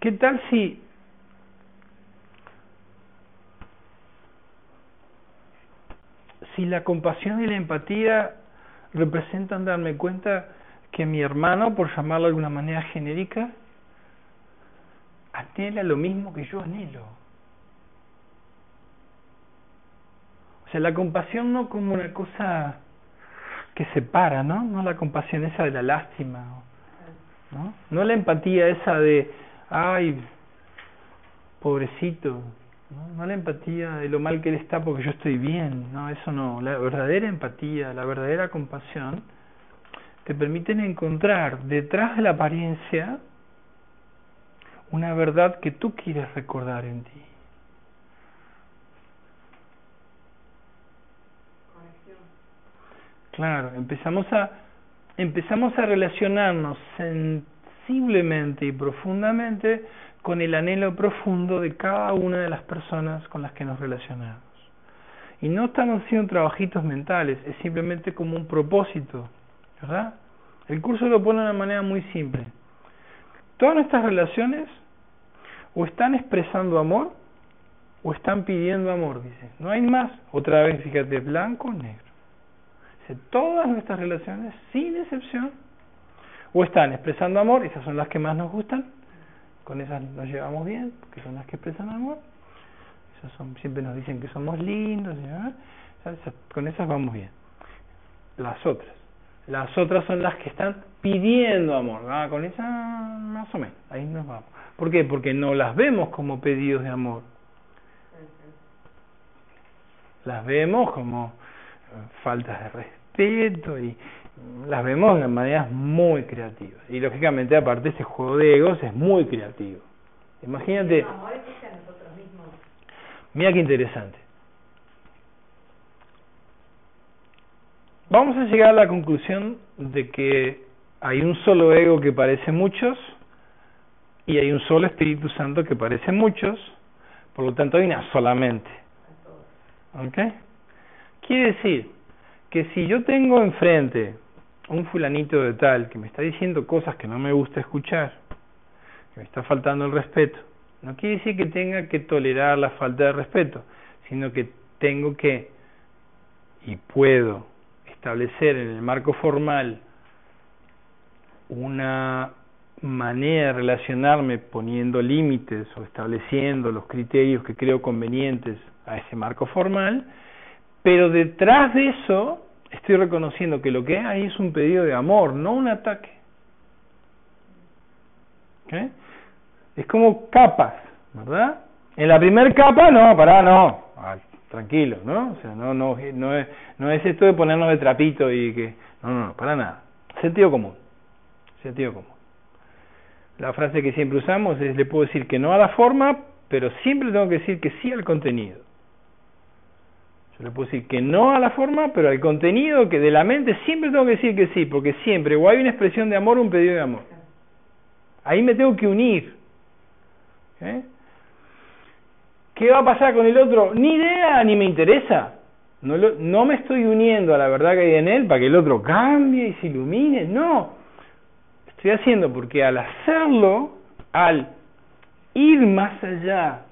¿qué tal si si la compasión y la empatía representan darme cuenta que mi hermano, por llamarlo de alguna manera genérica, anhela lo mismo que yo anhelo. O sea, la compasión no como una cosa que separa, ¿no? No la compasión esa de la lástima, ¿no? No la empatía esa de, ay, pobrecito, ¿no? la empatía de lo mal que él está porque yo estoy bien, no, eso no. La verdadera empatía, la verdadera compasión te permiten encontrar detrás de la apariencia una verdad que tú quieres recordar en ti. Claro, empezamos a empezamos a relacionarnos sensiblemente y profundamente con el anhelo profundo de cada una de las personas con las que nos relacionamos. Y no estamos haciendo trabajitos mentales, es simplemente como un propósito ¿Verdad? El curso lo pone de una manera muy simple. Todas nuestras relaciones o están expresando amor o están pidiendo amor, dice. No hay más. Otra vez, fíjate, blanco o negro. Dice, todas nuestras relaciones, sin excepción, o están expresando amor, esas son las que más nos gustan, con esas nos llevamos bien, porque son las que expresan amor. Esas son, siempre nos dicen que somos lindos, con esas vamos bien. Las otras. Las otras son las que están pidiendo amor. Ah, con esas más o menos, ahí nos vamos. ¿Por qué? Porque no las vemos como pedidos de amor. Las vemos como eh, faltas de respeto y las vemos de maneras muy creativas. Y lógicamente, aparte, ese juego de egos es muy creativo. Imagínate. Mira qué interesante. Vamos a llegar a la conclusión de que hay un solo ego que parece muchos y hay un solo Espíritu Santo que parece muchos, por lo tanto hay una solamente. ¿Ok? Quiere decir que si yo tengo enfrente un fulanito de tal que me está diciendo cosas que no me gusta escuchar, que me está faltando el respeto, no quiere decir que tenga que tolerar la falta de respeto, sino que tengo que y puedo establecer en el marco formal una manera de relacionarme poniendo límites o estableciendo los criterios que creo convenientes a ese marco formal, pero detrás de eso estoy reconociendo que lo que hay es un pedido de amor, no un ataque. ¿Okay? Es como capas, ¿verdad? En la primera capa, no, pará, no, tranquilo, ¿no? O sea, no, no, no, es, no es esto de ponernos de trapito y que, no, no, no, para nada. Sentido común, sentido común. La frase que siempre usamos es, le puedo decir que no a la forma, pero siempre tengo que decir que sí al contenido. Yo le puedo decir que no a la forma, pero al contenido que de la mente siempre tengo que decir que sí, porque siempre o hay una expresión de amor o un pedido de amor. Ahí me tengo que unir. ¿Eh? ¿Qué va a pasar con el otro? Ni idea, ni me interesa. No, no me estoy uniendo a la verdad que hay en él para que el otro cambie y se ilumine. No. Estoy haciendo porque al hacerlo, al ir más allá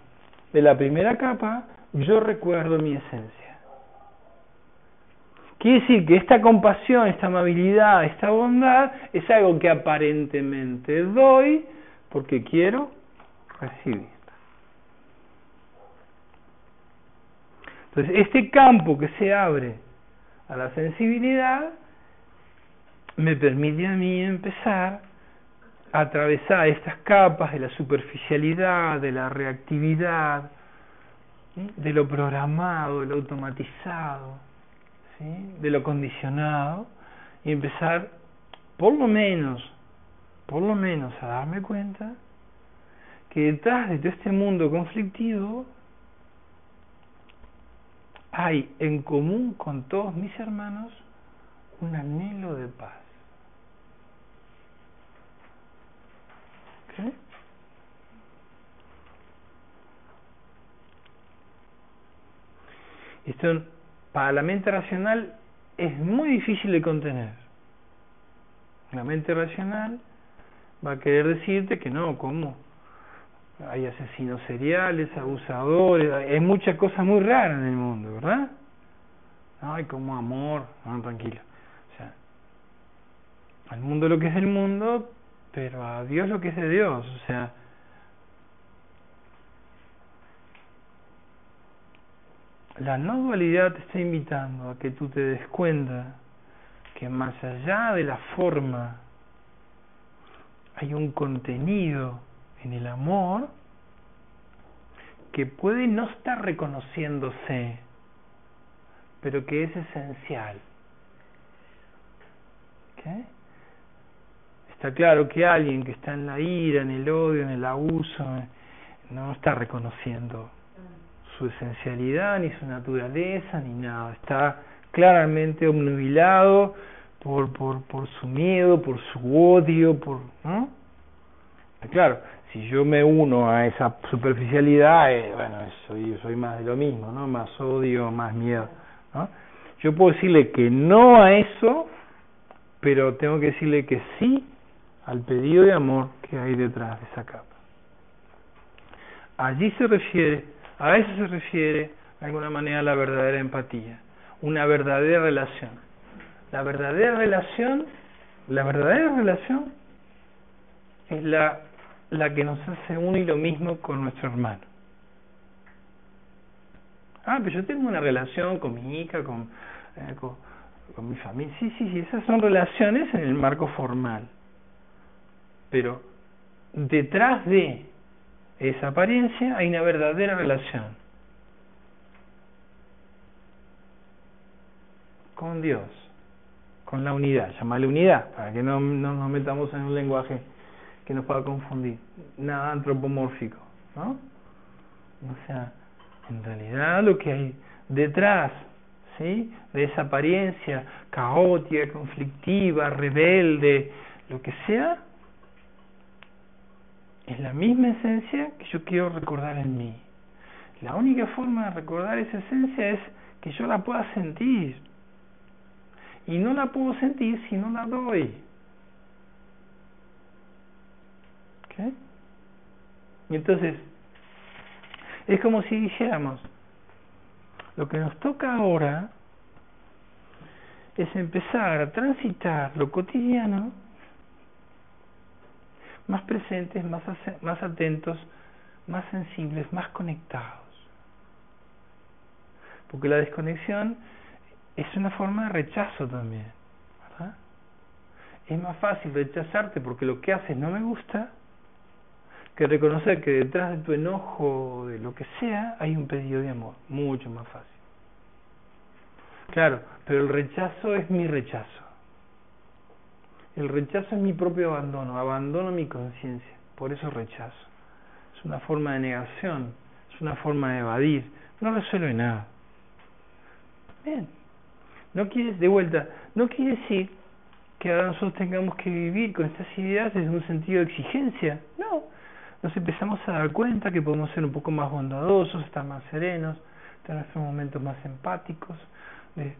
de la primera capa, yo recuerdo mi esencia. Quiere decir que esta compasión, esta amabilidad, esta bondad es algo que aparentemente doy porque quiero recibir. Entonces, este campo que se abre a la sensibilidad me permite a mí empezar a atravesar estas capas de la superficialidad, de la reactividad, de lo programado, de lo automatizado, de lo condicionado y empezar por lo menos, por lo menos a darme cuenta que detrás de todo este mundo conflictivo hay en común con todos mis hermanos un anhelo de paz. Esto para la mente racional es muy difícil de contener. La mente racional va a querer decirte que no, ¿cómo? Hay asesinos seriales, abusadores, hay muchas cosas muy raras en el mundo, ¿verdad? Ay, como amor, no, tranquilo. O sea, al mundo lo que es del mundo, pero a Dios lo que es de Dios. O sea, la no dualidad te está invitando a que tú te des cuenta que más allá de la forma hay un contenido en el amor que puede no estar reconociéndose, pero que es esencial. Está claro que alguien que está en la ira, en el odio, en el abuso, no está reconociendo su esencialidad, ni su naturaleza, ni nada. Está claramente obnubilado por, por, por su miedo, por su odio, por... ¿no? Claro, si yo me uno a esa superficialidad, eh, bueno, soy, soy más de lo mismo, ¿no? Más odio, más miedo. Yo puedo decirle que no a eso, pero tengo que decirle que sí al pedido de amor que hay detrás de esa capa. Allí se refiere a eso se refiere, de alguna manera, la verdadera empatía, una verdadera relación. La verdadera relación, la verdadera relación es la, la que nos hace uno y lo mismo con nuestro hermano. Ah, pero yo tengo una relación con mi hija, con, eh, con, con mi familia. Sí, sí, sí, esas son relaciones en el marco formal. Pero detrás de esa apariencia hay una verdadera relación. Con Dios, con la unidad, llamarle unidad, para que no, no nos metamos en un lenguaje que nos pueda confundir. Nada antropomórfico, ¿no? O sea, en realidad lo que hay detrás, ¿sí? De esa apariencia caótica, conflictiva, rebelde, lo que sea, es la misma esencia que yo quiero recordar en mí. La única forma de recordar esa esencia es que yo la pueda sentir. Y no la puedo sentir si no la doy. ¿Ok? Y entonces, es como si dijéramos, lo que nos toca ahora es empezar a transitar lo cotidiano más presentes, más, más atentos, más sensibles, más conectados. Porque la desconexión es una forma de rechazo también. ¿verdad? Es más fácil rechazarte porque lo que haces no me gusta que reconocer que detrás de tu enojo, de lo que sea, hay un pedido de amor. Mucho más fácil. Claro, pero el rechazo es mi rechazo. El rechazo es mi propio abandono, abandono mi conciencia, por eso rechazo. Es una forma de negación, es una forma de evadir, no resuelve nada. Bien, no quiere, de vuelta, no quiere decir que ahora nosotros tengamos que vivir con estas ideas desde un sentido de exigencia, no, nos empezamos a dar cuenta que podemos ser un poco más bondadosos, estar más serenos, tener momentos más empáticos,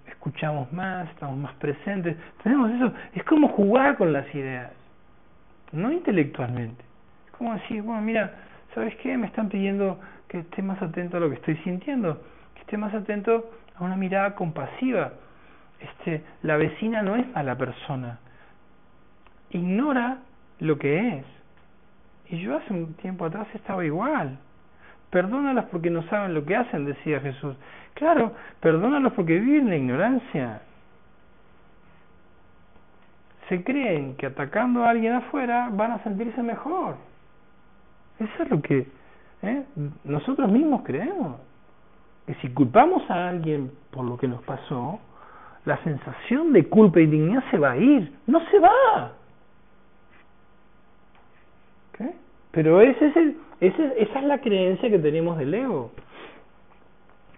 escuchamos más, estamos más presentes, tenemos eso, es como jugar con las ideas, no intelectualmente, es como decir, bueno, mira, ¿sabes qué? Me están pidiendo que esté más atento a lo que estoy sintiendo, que esté más atento a una mirada compasiva. Este, la vecina no es mala persona, ignora lo que es. Y yo hace un tiempo atrás estaba igual. Perdónalas porque no saben lo que hacen, decía Jesús. Claro, perdónalos porque viven la ignorancia. Se creen que atacando a alguien afuera van a sentirse mejor. Eso es lo que ¿eh? nosotros mismos creemos. Que si culpamos a alguien por lo que nos pasó, la sensación de culpa y dignidad se va a ir. No se va. ¿Okay? Pero ese es el, ese, esa es la creencia que tenemos del ego.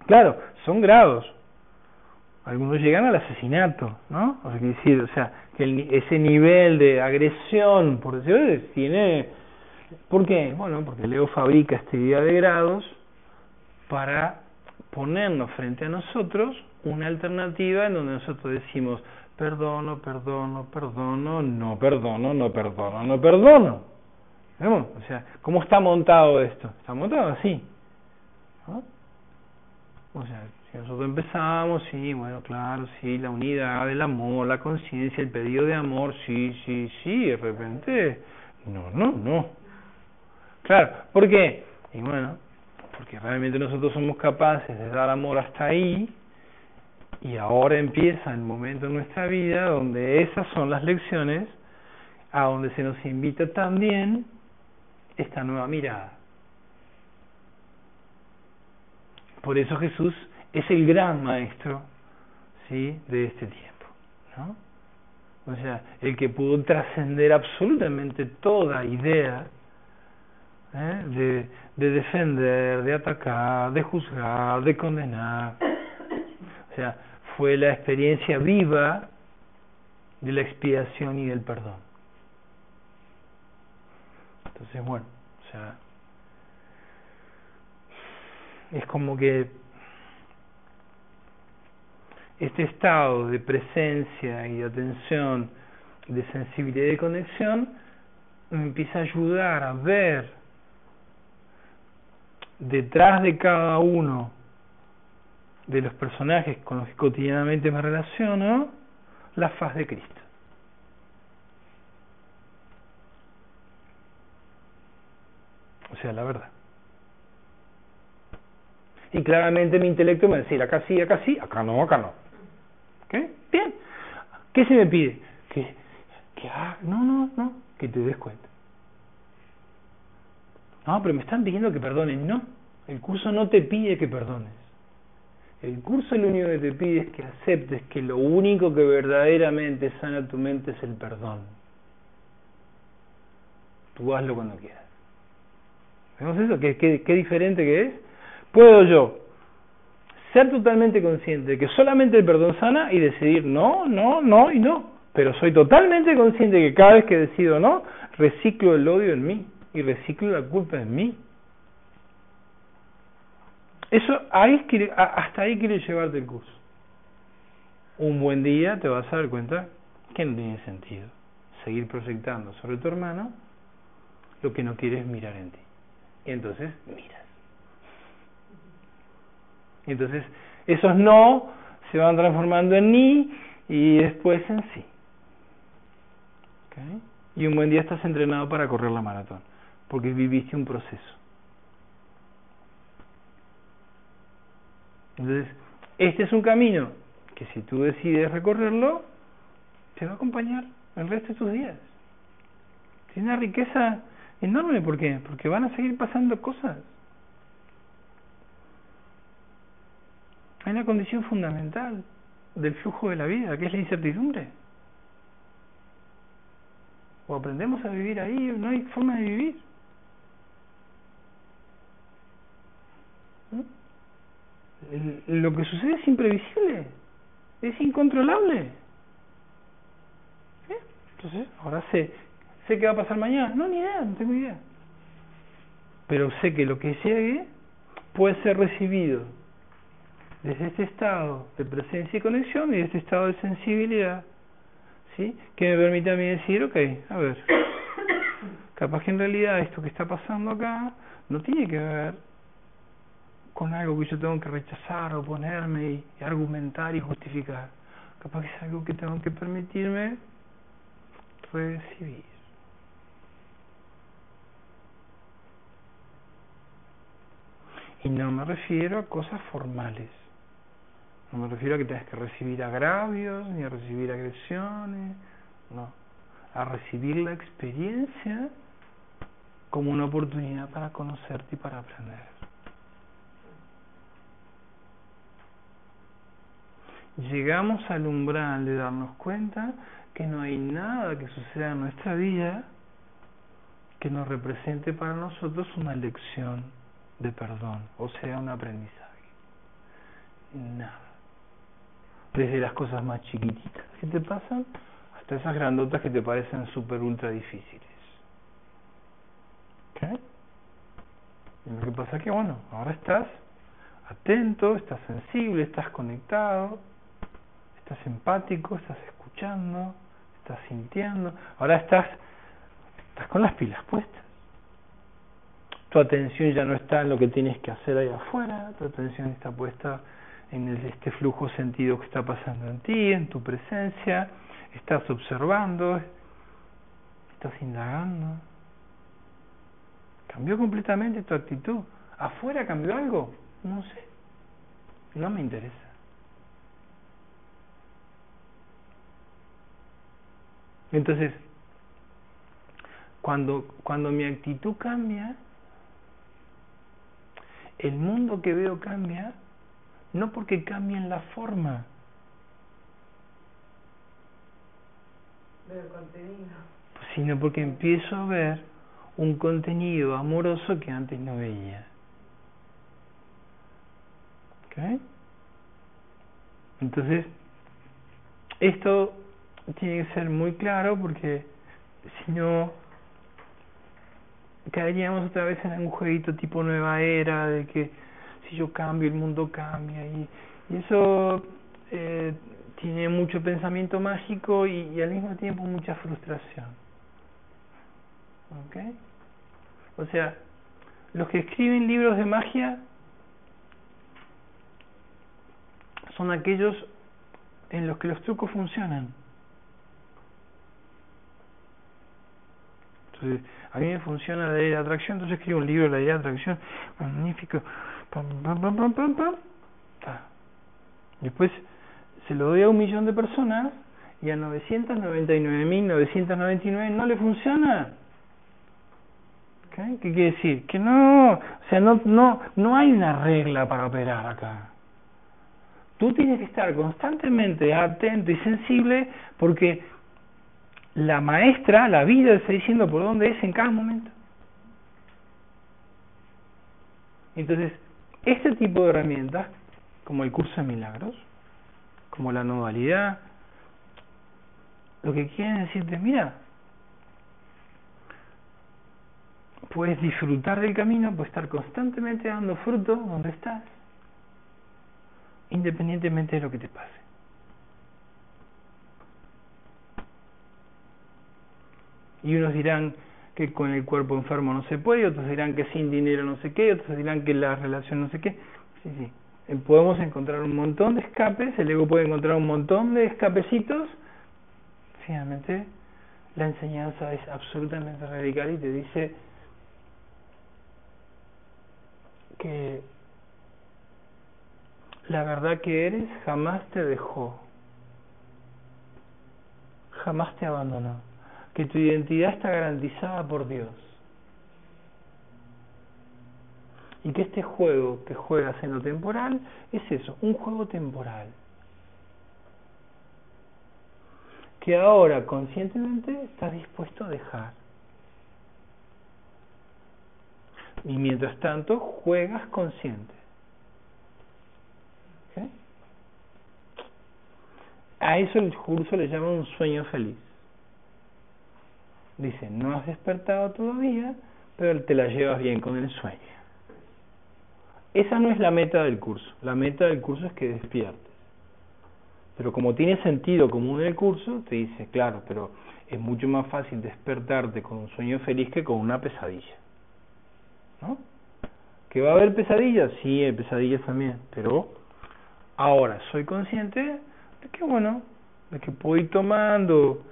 Claro, son grados. Algunos llegan al asesinato, ¿no? O sea, que decir, o sea, que ese nivel de agresión, por decirlo, tiene... ¿Por qué? Bueno, porque Leo fabrica este día de grados para ponernos frente a nosotros una alternativa en donde nosotros decimos, perdono, perdono, perdono, no perdono, no perdono, no perdono. ¿Vemos? O sea, ¿cómo está montado esto? Está montado así. ¿no? O sea, si nosotros empezamos, sí, bueno, claro, sí, la unidad del amor, la conciencia, el pedido de amor, sí, sí, sí, de repente, no, no, no. Claro, ¿por qué? Y bueno, porque realmente nosotros somos capaces de dar amor hasta ahí, y ahora empieza el momento en nuestra vida donde esas son las lecciones a donde se nos invita también esta nueva mirada. Por eso Jesús es el gran maestro ¿sí? de este tiempo. ¿no? O sea, el que pudo trascender absolutamente toda idea ¿eh? de, de defender, de atacar, de juzgar, de condenar. O sea, fue la experiencia viva de la expiación y del perdón. Entonces, bueno, o sea, es como que este estado de presencia y de atención, de sensibilidad y de conexión, me empieza a ayudar a ver detrás de cada uno de los personajes con los que cotidianamente me relaciono la faz de Cristo. Sea la verdad. Y claramente mi intelecto me va a decir, acá sí, acá sí, acá no, acá no. ¿Ok? Bien. ¿Qué se me pide? Que, que ah, no, no, no, que te des cuenta. No, pero me están pidiendo que perdones. No, el curso no te pide que perdones. El curso lo único que te pide es que aceptes que lo único que verdaderamente sana tu mente es el perdón. Tú hazlo cuando quieras. ¿Vemos eso? ¿Qué, diferente que es? Puedo yo ser totalmente consciente de que solamente el perdón sana y decidir no, no, no y no. Pero soy totalmente consciente de que cada vez que decido no, reciclo el odio en mí y reciclo la culpa en mí. Eso ahí hasta ahí quiere llevarte el curso. Un buen día te vas a dar cuenta que no tiene sentido seguir proyectando sobre tu hermano lo que no quieres mirar en ti. Y entonces miras. Y entonces esos no se van transformando en ni y después en sí. ¿Okay? Y un buen día estás entrenado para correr la maratón, porque viviste un proceso. Entonces, este es un camino que si tú decides recorrerlo, te va a acompañar el resto de tus días. Tiene una riqueza enorme, ¿por qué? Porque van a seguir pasando cosas. Hay una condición fundamental del flujo de la vida, que es la incertidumbre. O aprendemos a vivir ahí, o no hay forma de vivir. lo que sucede es imprevisible, es incontrolable. Entonces, ahora sé, sé qué va a pasar mañana. No, ni idea, no tengo idea. Pero sé que lo que llegue puede ser recibido desde este estado de presencia y conexión y este estado de sensibilidad, ¿sí? Que me permite a mí decir, ok, a ver, capaz que en realidad esto que está pasando acá no tiene que ver con algo que yo tengo que rechazar, oponerme y, y argumentar y justificar. Capaz que es algo que tengo que permitirme recibir. Y no me refiero a cosas formales. No me refiero a que tengas que recibir agravios ni a recibir agresiones. No. A recibir la experiencia como una oportunidad para conocerte y para aprender. llegamos al umbral de darnos cuenta que no hay nada que suceda en nuestra vida que nos represente para nosotros una lección de perdón, o sea, un aprendizaje. Nada. Desde las cosas más chiquititas que te pasan hasta esas grandotas que te parecen súper ultra difíciles. ¿Okay? Y lo que pasa es que, bueno, ahora estás atento, estás sensible, estás conectado, estás empático, estás escuchando, estás sintiendo, ahora estás, estás con las pilas puestas. Tu atención ya no está en lo que tienes que hacer ahí afuera, tu atención está puesta en el, este flujo sentido que está pasando en ti, en tu presencia, estás observando, estás indagando. Cambió completamente tu actitud. ¿Afuera cambió algo? No sé. No me interesa. Entonces, cuando, cuando mi actitud cambia, el mundo que veo cambia, no porque cambie en la forma. Sino porque empiezo a ver un contenido amoroso que antes no veía. ¿Okay? Entonces, esto tiene que ser muy claro porque si no caeríamos otra vez en un jueguito tipo nueva era de que si yo cambio el mundo cambia y, y eso eh, tiene mucho pensamiento mágico y, y, al mismo tiempo mucha frustración ¿ok? o sea los que escriben libros de magia son aquellos en los que los trucos funcionan Entonces, a mí me funciona la ley de atracción, entonces escribo un libro de la ley de atracción, magnífico, pam, pam, pam. Después se lo doy a un millón de personas y a 999.999 no le funciona. ¿Qué quiere decir? Que no, o sea, no, no, no hay una regla para operar acá. Tú tienes que estar constantemente atento y sensible porque la maestra, la vida, está diciendo por dónde es en cada momento. Entonces, este tipo de herramientas, como el curso de milagros, como la nodalidad, lo que quieren decirte, mira, puedes disfrutar del camino, puedes estar constantemente dando fruto donde estás, independientemente de lo que te pase. Y unos dirán que con el cuerpo enfermo no se puede, otros dirán que sin dinero no sé qué, otros dirán que la relación no sé qué. Sí, sí. Eh, podemos encontrar un montón de escapes, el ego puede encontrar un montón de escapecitos. Finalmente, la enseñanza es absolutamente radical y te dice que la verdad que eres jamás te dejó, jamás te abandonó, que tu identidad está garantizada por Dios y que este juego que juegas en lo temporal es eso, un juego temporal. Que ahora conscientemente estás dispuesto a dejar. Y mientras tanto juegas consciente. A eso el curso le llama un sueño feliz. Dice, no has despertado todavía, pero te la llevas bien con el sueño. Esa no es la meta del curso. La meta del curso es que despiertes. Pero como tiene sentido común el curso, te dice, claro, pero es mucho más fácil despertarte con un sueño feliz que con una pesadilla. ¿no? ¿Que va a haber pesadillas? Sí, hay pesadillas también, pero ahora soy consciente de que, bueno, de que puedo ir tomando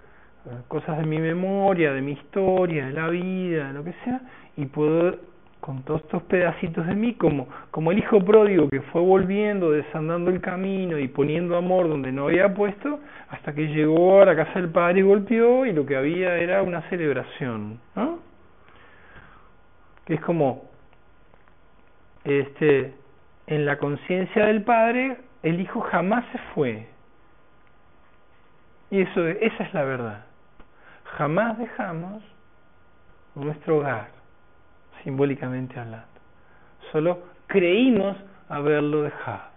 cosas de mi memoria, de mi historia, de la vida, de lo que sea, y puedo con todos estos pedacitos de mí, como, como el hijo pródigo que fue volviendo, desandando el camino y poniendo amor donde no había puesto, hasta que llegó a la casa del padre y golpeó y lo que había era una celebración, ¿no? que es como este en la conciencia del padre el hijo jamás se fue y eso esa es la verdad jamás dejamos nuestro hogar simbólicamente hablando. Solo creímos haberlo dejado.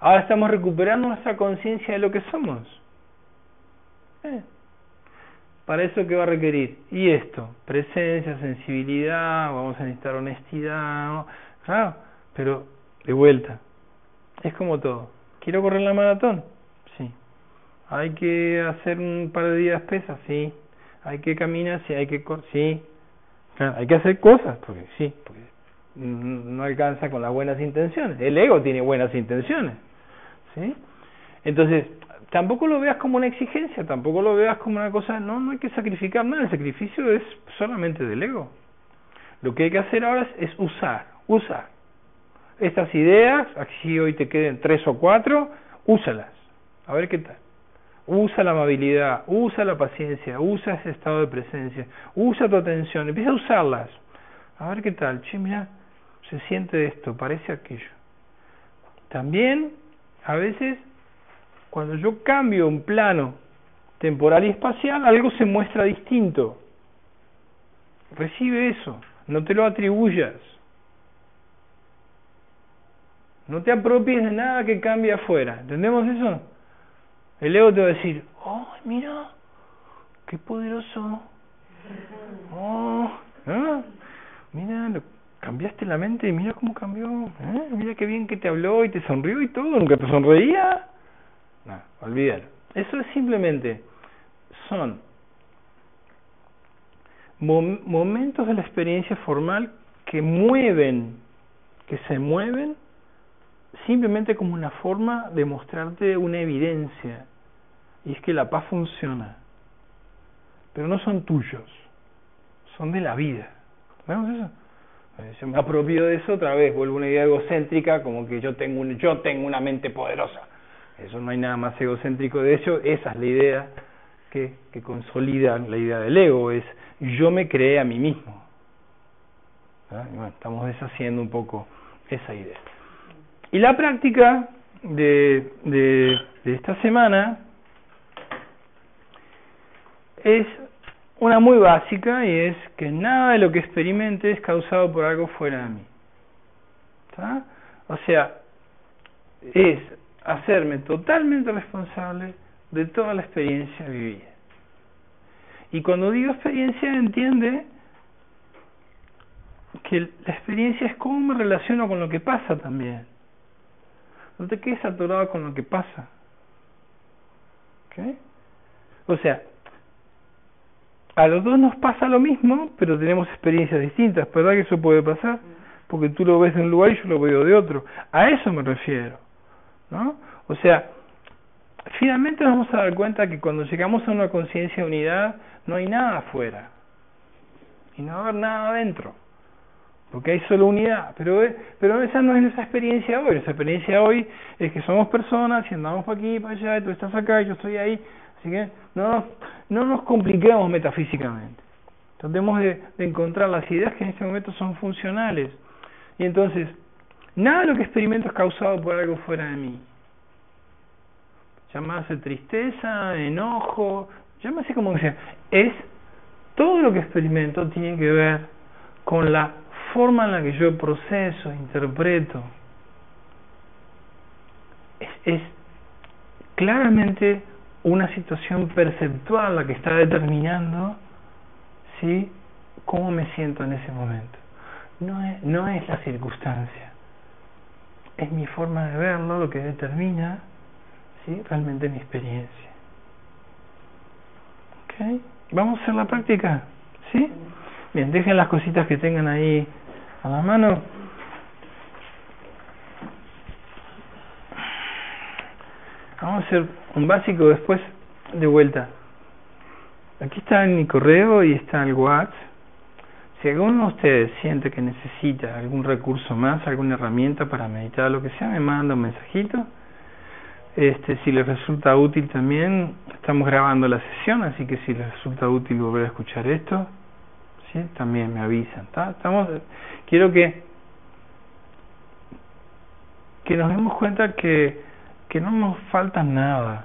Ahora estamos recuperando nuestra conciencia de lo que somos. Eh, para eso qué va a requerir y esto presencia sensibilidad vamos a necesitar honestidad pero de vuelta es como todo. Quiero correr la maratón hay que hacer un par de días pesas sí hay que caminar sí hay que sí hay que hacer cosas porque sí porque no alcanza con las buenas intenciones el ego tiene buenas intenciones sí entonces tampoco lo veas como una exigencia, tampoco lo veas como una cosa, no, no hay que sacrificar nada, el sacrificio es solamente del ego. Lo que hay que hacer ahora es, usar, usar. Estas ideas, aquí hoy te queden tres o cuatro, úsalas, a ver qué tal. Usa la amabilidad, usa la paciencia, usa ese estado de presencia, usa tu atención, empieza a usarlas. A ver qué tal, che, mira, se siente esto, parece aquello. También, a veces, cuando yo cambio un plano temporal y espacial, algo se muestra distinto. Recibe eso, no te lo atribuyas. No te apropies de nada que cambie afuera. ¿Entendemos eso? El ego te va a decir, oh, mira, qué poderoso. Oh, ¿eh? mira, cambiaste la mente y mira cómo cambió. ¿eh? Mira qué bien que te habló y te sonrió y todo. Nunca te sonreía. No, olvídalo. Eso es simplemente, son momentos de la experiencia formal que mueven, que se mueven simplemente como una forma de mostrarte una evidencia, y es que la paz funciona. pero no son tuyos, son de la vida. ¿Vemos eso? Eh, Yo me apropio de eso otra vez, vuelvo a una idea egocéntrica, como que yo tengo, un, yo tengo una mente poderosa. Eso no hay nada más egocéntrico. De hecho, esa es la idea que, que consolida la idea del ego, es yo me creé a mí mismo. ¿Ah? Bueno, estamos deshaciendo un poco esa idea. Y la práctica de, de esta semana es una muy básica y es que nada de lo que experimente es causado por algo fuera de mí. ¿Está? O sea, es hacerme totalmente responsable de toda la experiencia vivida. Y cuando digo experiencia, entiende que la experiencia es cómo me relaciono con lo que pasa también. No te quedes atorado con lo que pasa. ¿Ok? O sea, a los dos nos pasa lo mismo, pero tenemos experiencias distintas. ¿Verdad que eso puede pasar? Porque tú lo ves de un lugar y yo lo veo de otro. A eso me refiero. ¿no? O sea, finalmente nos vamos a dar cuenta que cuando llegamos a una conciencia de unidad, no hay nada afuera. Y no va a haber nada adentro. Porque hay solo unidad. Pero, pero esa no es nuestra experiencia hoy. Nuestra experiencia hoy es que somos personas y andamos para aquí, para allá, y tú estás acá, y yo estoy ahí. Así que no nos, no nos compliquemos metafísicamente. Tratemos de, encontrar las ideas que en este momento son funcionales. Y entonces, nada de lo que experimento es causado por algo fuera de mí. Llámase tristeza, enojo, llámase como sea. Es todo lo que experimento tiene que ver con la forma en la que yo proceso, interpreto. Es, es claramente una situación perceptual la que está determinando ¿sí? cómo me siento en ese momento. No es, no es la circunstancia, es mi forma de verlo lo que determina ¿sí? realmente mi experiencia. ¿Okay? ¿Vamos a hacer la práctica? ¿Sí? Bien, dejen las cositas que tengan ahí a la mano. Vamos a hacer un básico después de vuelta. Aquí está mi correo y está el WhatsApp. Si alguno de ustedes siente que necesita algún recurso más, alguna herramienta para meditar, lo que sea, me manda un mensajito. Este, si les resulta útil también, estamos grabando la sesión, así que si les resulta útil volver a escuchar esto, ¿sí? también me avisan. Estamos, quiero que que nos demos cuenta que que no nos falta nada.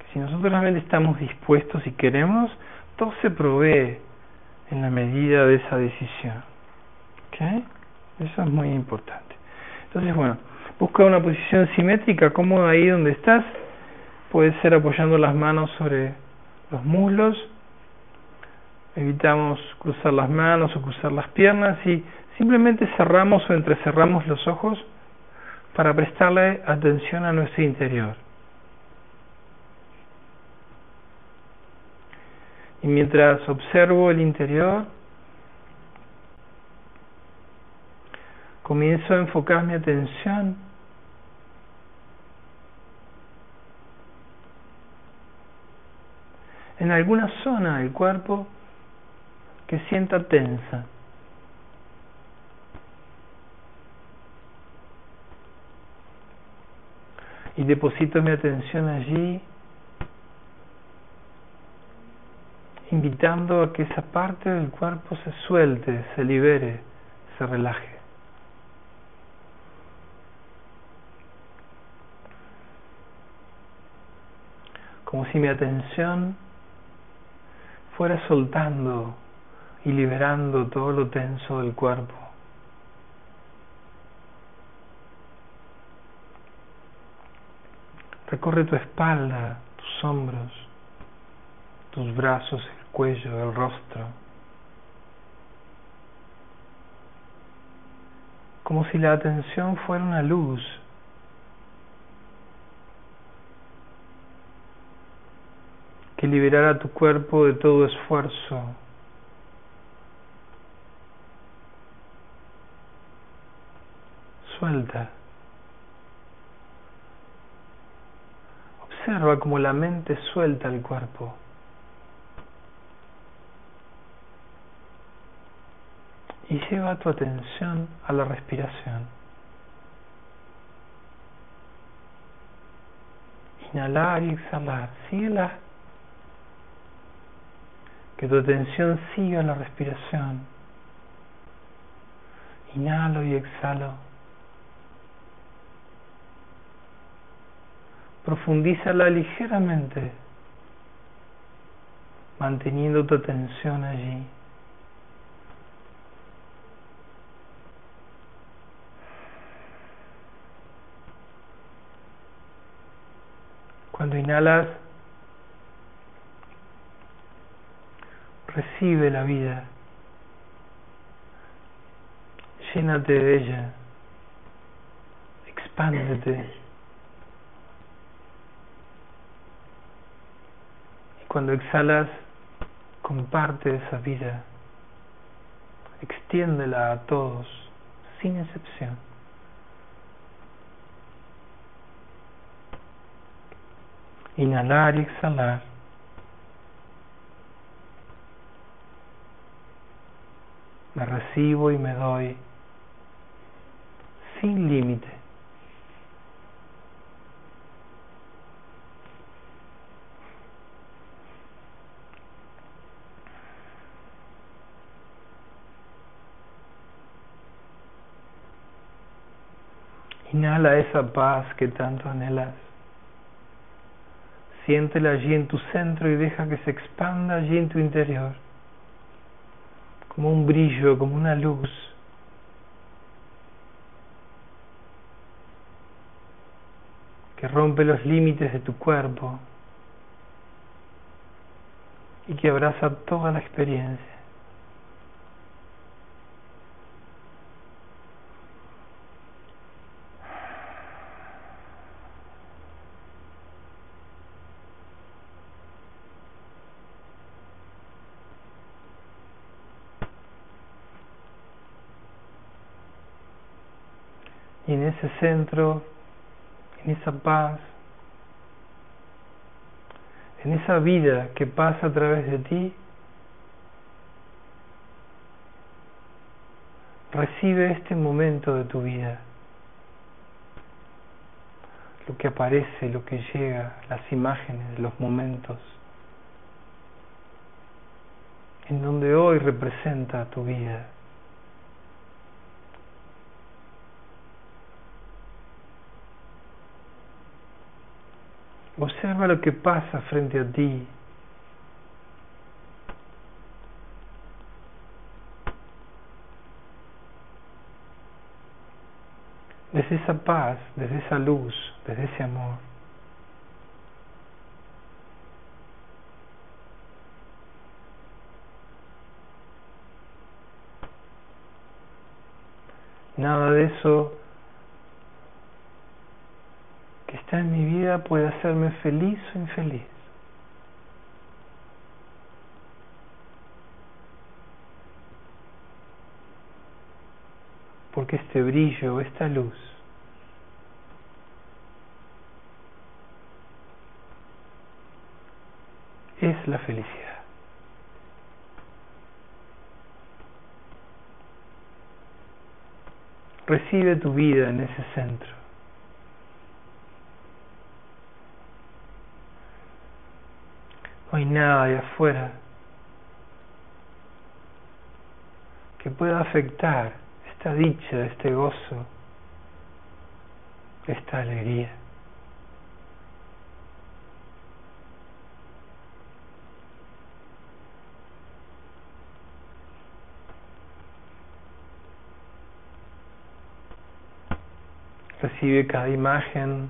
Que si nosotros realmente estamos dispuestos y queremos, todo se provee en la medida de esa decisión. ¿Ok? Eso es muy importante. Entonces, bueno, busca una posición simétrica, cómoda ahí donde estás. Puede ser apoyando las manos sobre los muslos. Evitamos cruzar las manos o cruzar las piernas y simplemente cerramos o entrecerramos los ojos para prestarle atención a nuestro interior. Y mientras observo el interior, comienzo a enfocar mi atención en alguna zona del cuerpo que sienta tensa. Y deposito mi atención allí, invitando a que esa parte del cuerpo se suelte, se libere, se relaje. Como si mi atención fuera soltando y liberando todo lo tenso del cuerpo. Recorre tu espalda, tus hombros, tus brazos, el cuello, el rostro. Como si la atención fuera una luz. que liberara tu cuerpo de todo esfuerzo. Suelta. Observa como la mente suelta el cuerpo. Y lleva tu atención a la respiración. Inhalar y exhalar. Síguela. Que tu atención siga la respiración. Inhalo y exhalo. Profundízala ligeramente, manteniendo tu atención allí. Cuando inhalas, recibe la vida, llénate de ella, expándete. Cuando exhalas, comparte esa vida, extiéndela a todos, sin excepción. Inhalar y exhalar. Me recibo y me doy sin límite. Inhala esa paz que tanto anhelas. Siéntela allí en tu centro y deja que se expanda allí en tu interior, como un brillo, como una luz. que rompe los límites de tu cuerpo y que abraza toda la experiencia. Y en ese centro, en esa paz, en esa vida que pasa a través de ti, recibe este momento de tu vida, lo que aparece, lo que llega, las imágenes, los momentos, en donde hoy representa tu vida. Observa lo que pasa frente a ti. Desde esa paz, desde esa luz, desde ese amor. Nada de eso que está en mi vida puede hacerme feliz o infeliz. Porque este brillo, esta luz, es la felicidad. Recibe tu vida en ese centro. No hay nada de afuera que pueda afectar esta dicha, este gozo, esta alegría. Recibe cada imagen,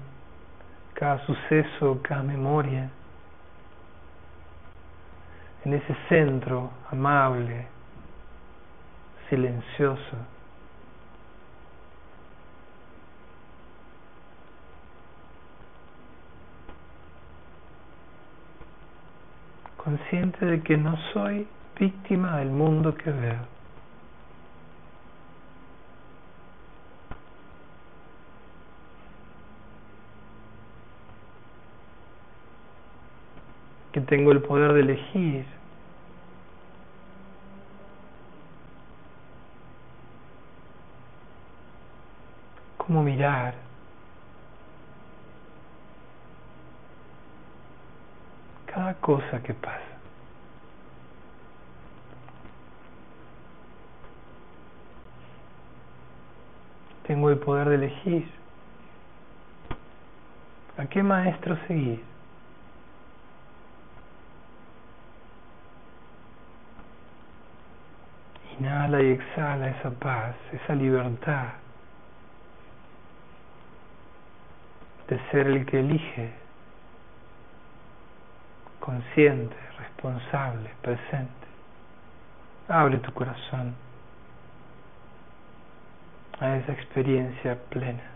cada suceso, cada memoria en ese centro amable, silencioso. Consciente de que no soy víctima del mundo que veo. tengo el poder de elegir. Cómo mirar. Cada cosa que pasa. Tengo el poder de elegir. ¿A qué maestro seguir? Inhala y exhala esa paz, esa libertad de ser el que elige, consciente, responsable, presente. Abre tu corazón a esa experiencia plena.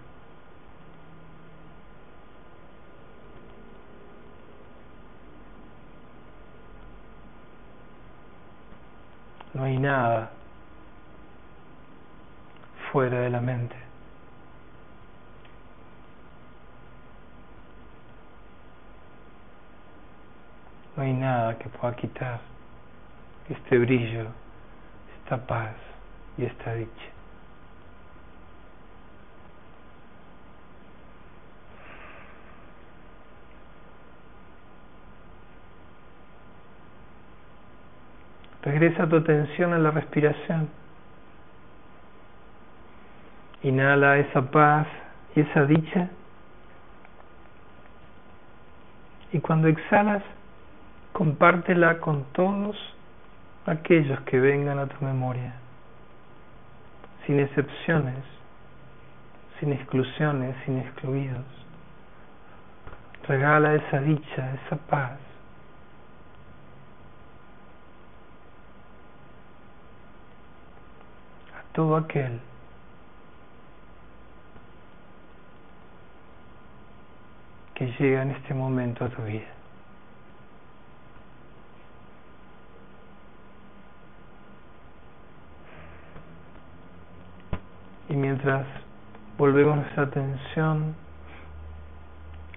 No hay nada fuera de la mente. No hay nada que pueda quitar este brillo, esta paz y esta dicha. Regresa tu atención a la respiración. Inhala esa paz y esa dicha. Y cuando exhalas, compártela con todos aquellos que vengan a tu memoria, sin excepciones, sin exclusiones, sin excluidos. Regala esa dicha, esa paz. a todo aquel que llega en este momento a tu vida. Y mientras volvemos nuestra atención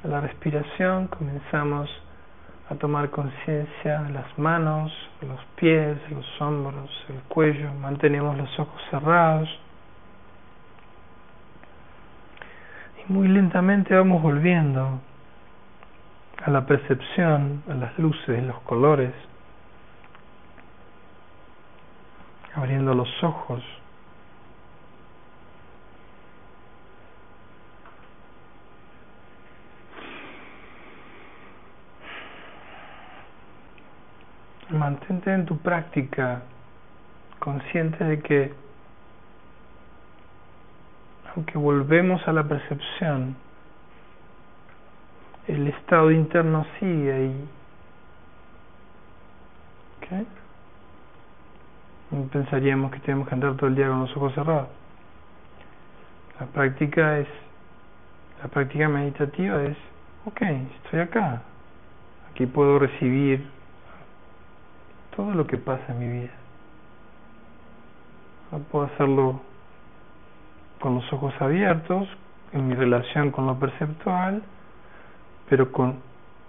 a la respiración, comenzamos a tomar conciencia de las manos, los pies, los hombros, el cuello, mantenemos los ojos cerrados. Y muy lentamente vamos volviendo a la percepción, a las luces, los colores, abriendo los ojos. Mantente en tu práctica consciente de que aunque volvemos a la percepción, el estado interno sigue ahí. Pensaríamos que tenemos que andar todo el día con los ojos cerrados. La práctica es, la práctica meditativa es, ok, estoy acá, aquí puedo recibir todo lo que pasa en mi vida. puedo hacerlo con los ojos abiertos, en mi relación con lo perceptual, pero con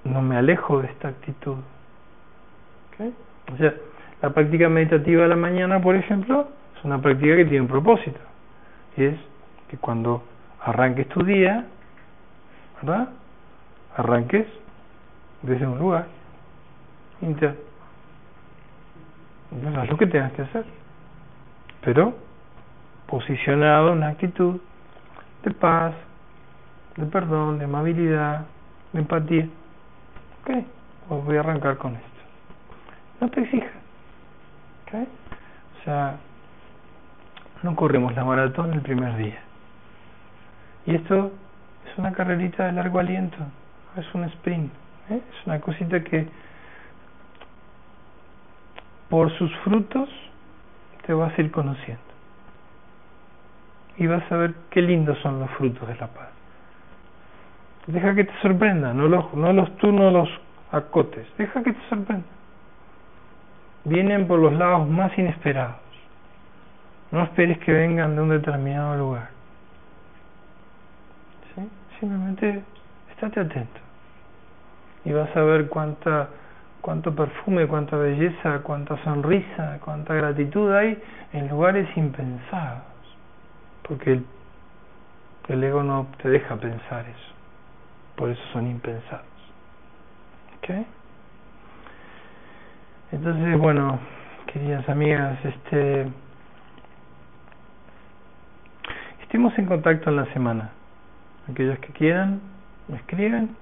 no me alejo de esta actitud. ¿Okay? O sea, la práctica meditativa de la mañana, por ejemplo, es una práctica que tiene un propósito. Y es que cuando arranques tu día, ¿verdad? Arranques desde un lugar interno haz lo que tengas que hacer. Pero posicionado en una actitud de paz, de perdón, de amabilidad, de empatía. Ok, pues voy a arrancar con esto. No te exijas. Ok, o sea, no corremos la maratón el primer día. Y esto es una carrerita de largo aliento, es un sprint, ¿eh? es una cosita que por sus frutos te vas a ir conociendo. Y vas a ver qué lindos son los frutos de la paz. Deja que te sorprenda, no los, no los tú no los acotes, deja que te sorprenda. Vienen por los lados más inesperados. No esperes que vengan de un determinado lugar. Simplemente estate atento. Y vas a ver cuánta cuánto perfume, cuánta belleza, cuánta sonrisa, cuánta gratitud hay en lugares impensados. Porque El ego no te deja pensar eso. Por eso son impensados. ¿Ok? Entonces, bueno, queridas amigas, este estemos en contacto en la semana. Aquellos que quieran, me escriben.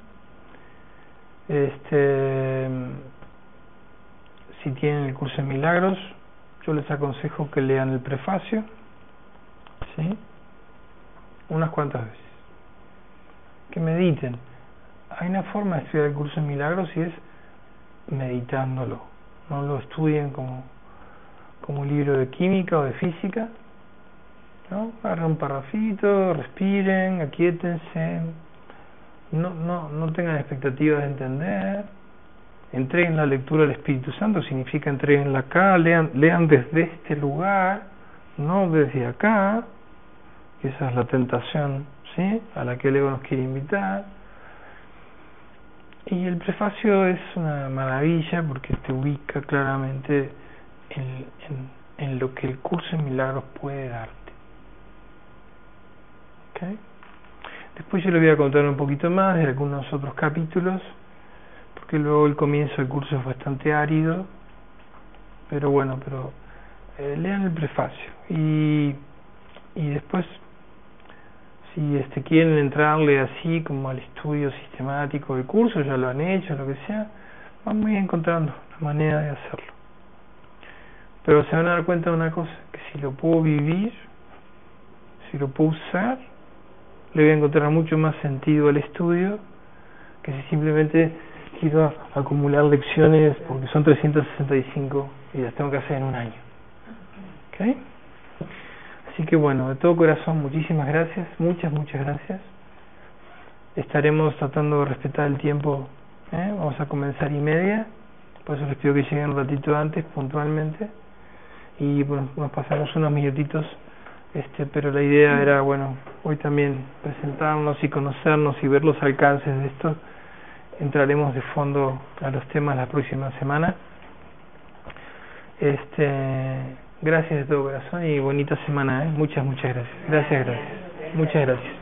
Este si tienen el curso de milagros, yo les aconsejo que lean el prefacio, ¿sí? Unas cuantas veces. Que mediten. Hay una forma de estudiar el curso de milagros y es meditándolo. No lo estudien como, como un libro de química o de física. ¿no? Agarren un parrafito, respiren, aquíétense. No, no, no tengan expectativas de entender entreguen la lectura al Espíritu Santo, significa entreguenla acá, lean, lean desde este lugar, no desde acá, esa es la tentación ¿sí? a la que el ego nos quiere invitar. Y el prefacio es una maravilla porque te ubica claramente en, en, en lo que el curso de milagros puede darte. ¿Okay? Después yo le voy a contar un poquito más de algunos otros capítulos que luego el comienzo del curso es bastante árido, pero bueno, pero eh, lean el prefacio y, y después si este quieren entrarle así como al estudio sistemático del curso, ya lo han hecho, lo que sea, van a ir encontrando la manera de hacerlo. Pero se van a dar cuenta de una cosa, que si lo puedo vivir, si lo puedo usar, le voy a encontrar mucho más sentido al estudio que si simplemente quiero acumular lecciones porque son 365 y las tengo que hacer en un año. ¿Ok? Así que bueno, de todo corazón, muchísimas gracias, muchas, muchas gracias. Estaremos tratando de respetar el tiempo. ¿eh? Vamos a comenzar y media, por eso les pido que lleguen un ratito antes, puntualmente. Y bueno, nos pasamos unos minutitos, este, pero la idea era, bueno, hoy también presentarnos y conocernos y ver los alcances de esto entraremos de fondo a los temas la próxima semana. Este, gracias de todo corazón y bonita semana, ¿eh? muchas, muchas gracias. Gracias, gracias. Muchas gracias.